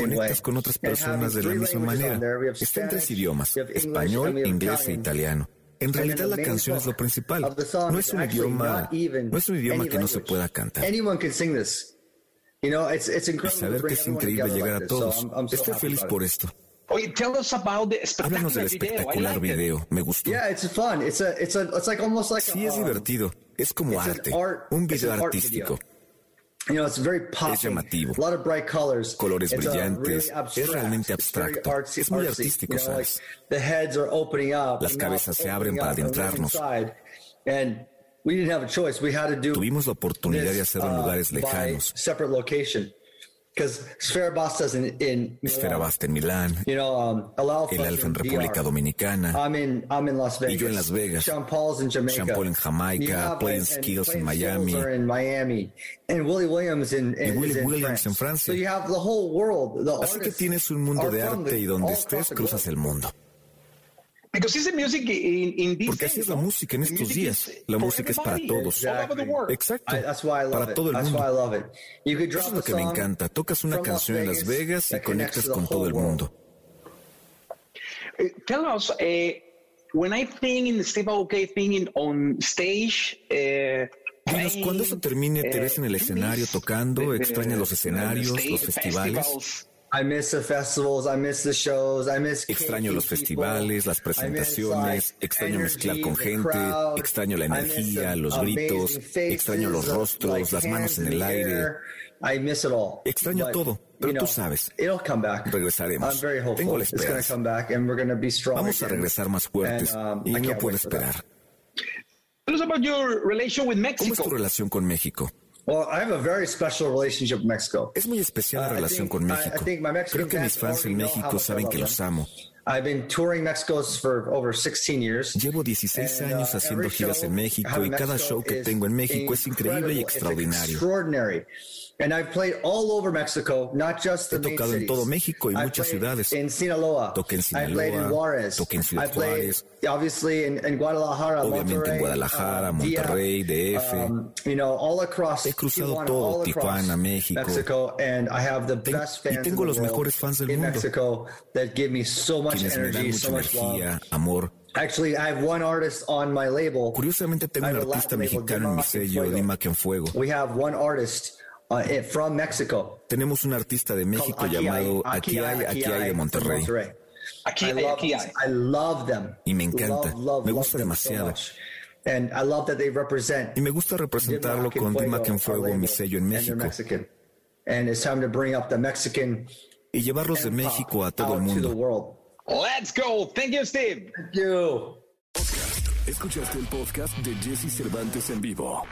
conectas con otras personas de la misma manera. Está en tres idiomas, español, inglés e
Italian.
italiano. En realidad la canción es lo principal. No es un idioma, no es un idioma que no se pueda cantar. Saber que es increíble llegar a
this. So
todos. Estoy
happy
feliz por esto.
Oye, tell us about the
Háblanos del
spectacular video. I
espectacular
like it.
video. Me gustó.
Yeah, it's fun. It's a, it's a, it's like almost like
Sí,
a,
es
um,
divertido. Es como arte.
art-
Un
it's
video artístico.
video. You know, it's very popping.
Es llamativo.
A lot of bright colors.
Colores
It's, uh,
brillantes.
really
Es realmente abstracto.
artsy,
Es muy artístico,
You know, like,
¿sabes?
the heads are opening up.
Las
the
cabezas se abren
opening
para adentrarnos.
And we didn't have a choice. We had to do
Tuvimos la oportunidad de hacerlo en
uh,
lugares lejanos.
separate location. Because Sfera Basta's in, in
Esfera
Milan.
Basta en Milán,
You know, um, El Alfa,
en República Dominicana,
I'm in, I'm in Las Vegas.
Y yo en Las Vegas.
Sean Paul's in Jamaica.
Sean Paul en Jamaica,
and-
Skills en Miami.
Skills are in Miami. And Willie Williams in,
Y Willie Williams
France.
en Francia.
So you have the whole world. The
Así que tienes un mundo de arte y donde estés cruzas el mundo.
Because it's the music in, in these
Porque así es la música en
The
estos
music
días.
is
La
for
música es para todos.
all over the world.
Exacto.
I, that's why I love
Para todo el
that's why I
mundo. Eso es lo que me encanta. Tocas una canción en Las Vegas y conectas con todo el mundo.
Uh, tell us, uh, when I think in Steve Aoki thinking on stage, uh,
Dinos, cuando eso termine, te ves en el escenario tocando, extrañas los escenarios, los festivales.
I miss the festivals, I miss the shows, I miss
Extraño los festivales, las
I miss,
presentaciones, extraño mezclar con gente, extraño la energía, los gritos, extraño los rostros, las manos en el aire.
air. I miss it all.
Extraño todo, pero tú sabes. Regresaremos.
I'm very hopeful.
Tengo la esperanza.
come back and we're going to be strong.
Vamos a regresar más fuertes
um,
y no puedo esperar.
tell us about your relation with
¿Cómo es
Mexico.
tu relación con México?
Well, I have a very special relationship with Mexico.
Es muy especial la
Uh, I
relación
think-
con México. Creo que mis
fans
en México saben que los amo.
I've been touring Mexico for over 16 years.
Llevo 16
And, uh,
años haciendo giras en México y cada show que tengo en México es increíble y extraordinario.
And I've played all over Mexico, not just the
He
main
tocado en todo México y
I've
muchas ciudades.
In Sinaloa.
Toqué en
I played in
Sinaloa, toqué en Ciudad Juárez.
Obviously in, in Guadalajara,
Obviamente en
Monterrey,
Guadalajara,
uh,
Monterrey, DF.
um, you know, all across
He cruzado
Tijuana,
todo, Tijuana, México.
Mexico, and I have the
Ten-
best
y
fans
tengo
in the
los mejores fans del mundo.
Mexico that give me so much
quienes me dan
energy,
mucha
so much love.
energía, amor.
Actually, I have one artist on my label.
Curiosamente tengo un artista mexicano en mi sello. Dima que en Fuego.
We have one artist from Mexico.
Tenemos un artista de México llamado. Aquí hay, aquí hay de Monterrey.
Aquí
I
hay,
love,
aquí hay.
I love them.
Y me encanta.
Love, love,
Me gusta
so
demasiado.
And I love that they represent
Y me gusta representarlo con Dima que en Fuego, mi sello en México.
Mexican. And it's time to bring up the Mexican
Y llevarlos de México a todo el mundo.
world.
Let's go. Thank you, Steve.
Thank you.
Escuchaste el podcast de Jesse Cervantes en vivo.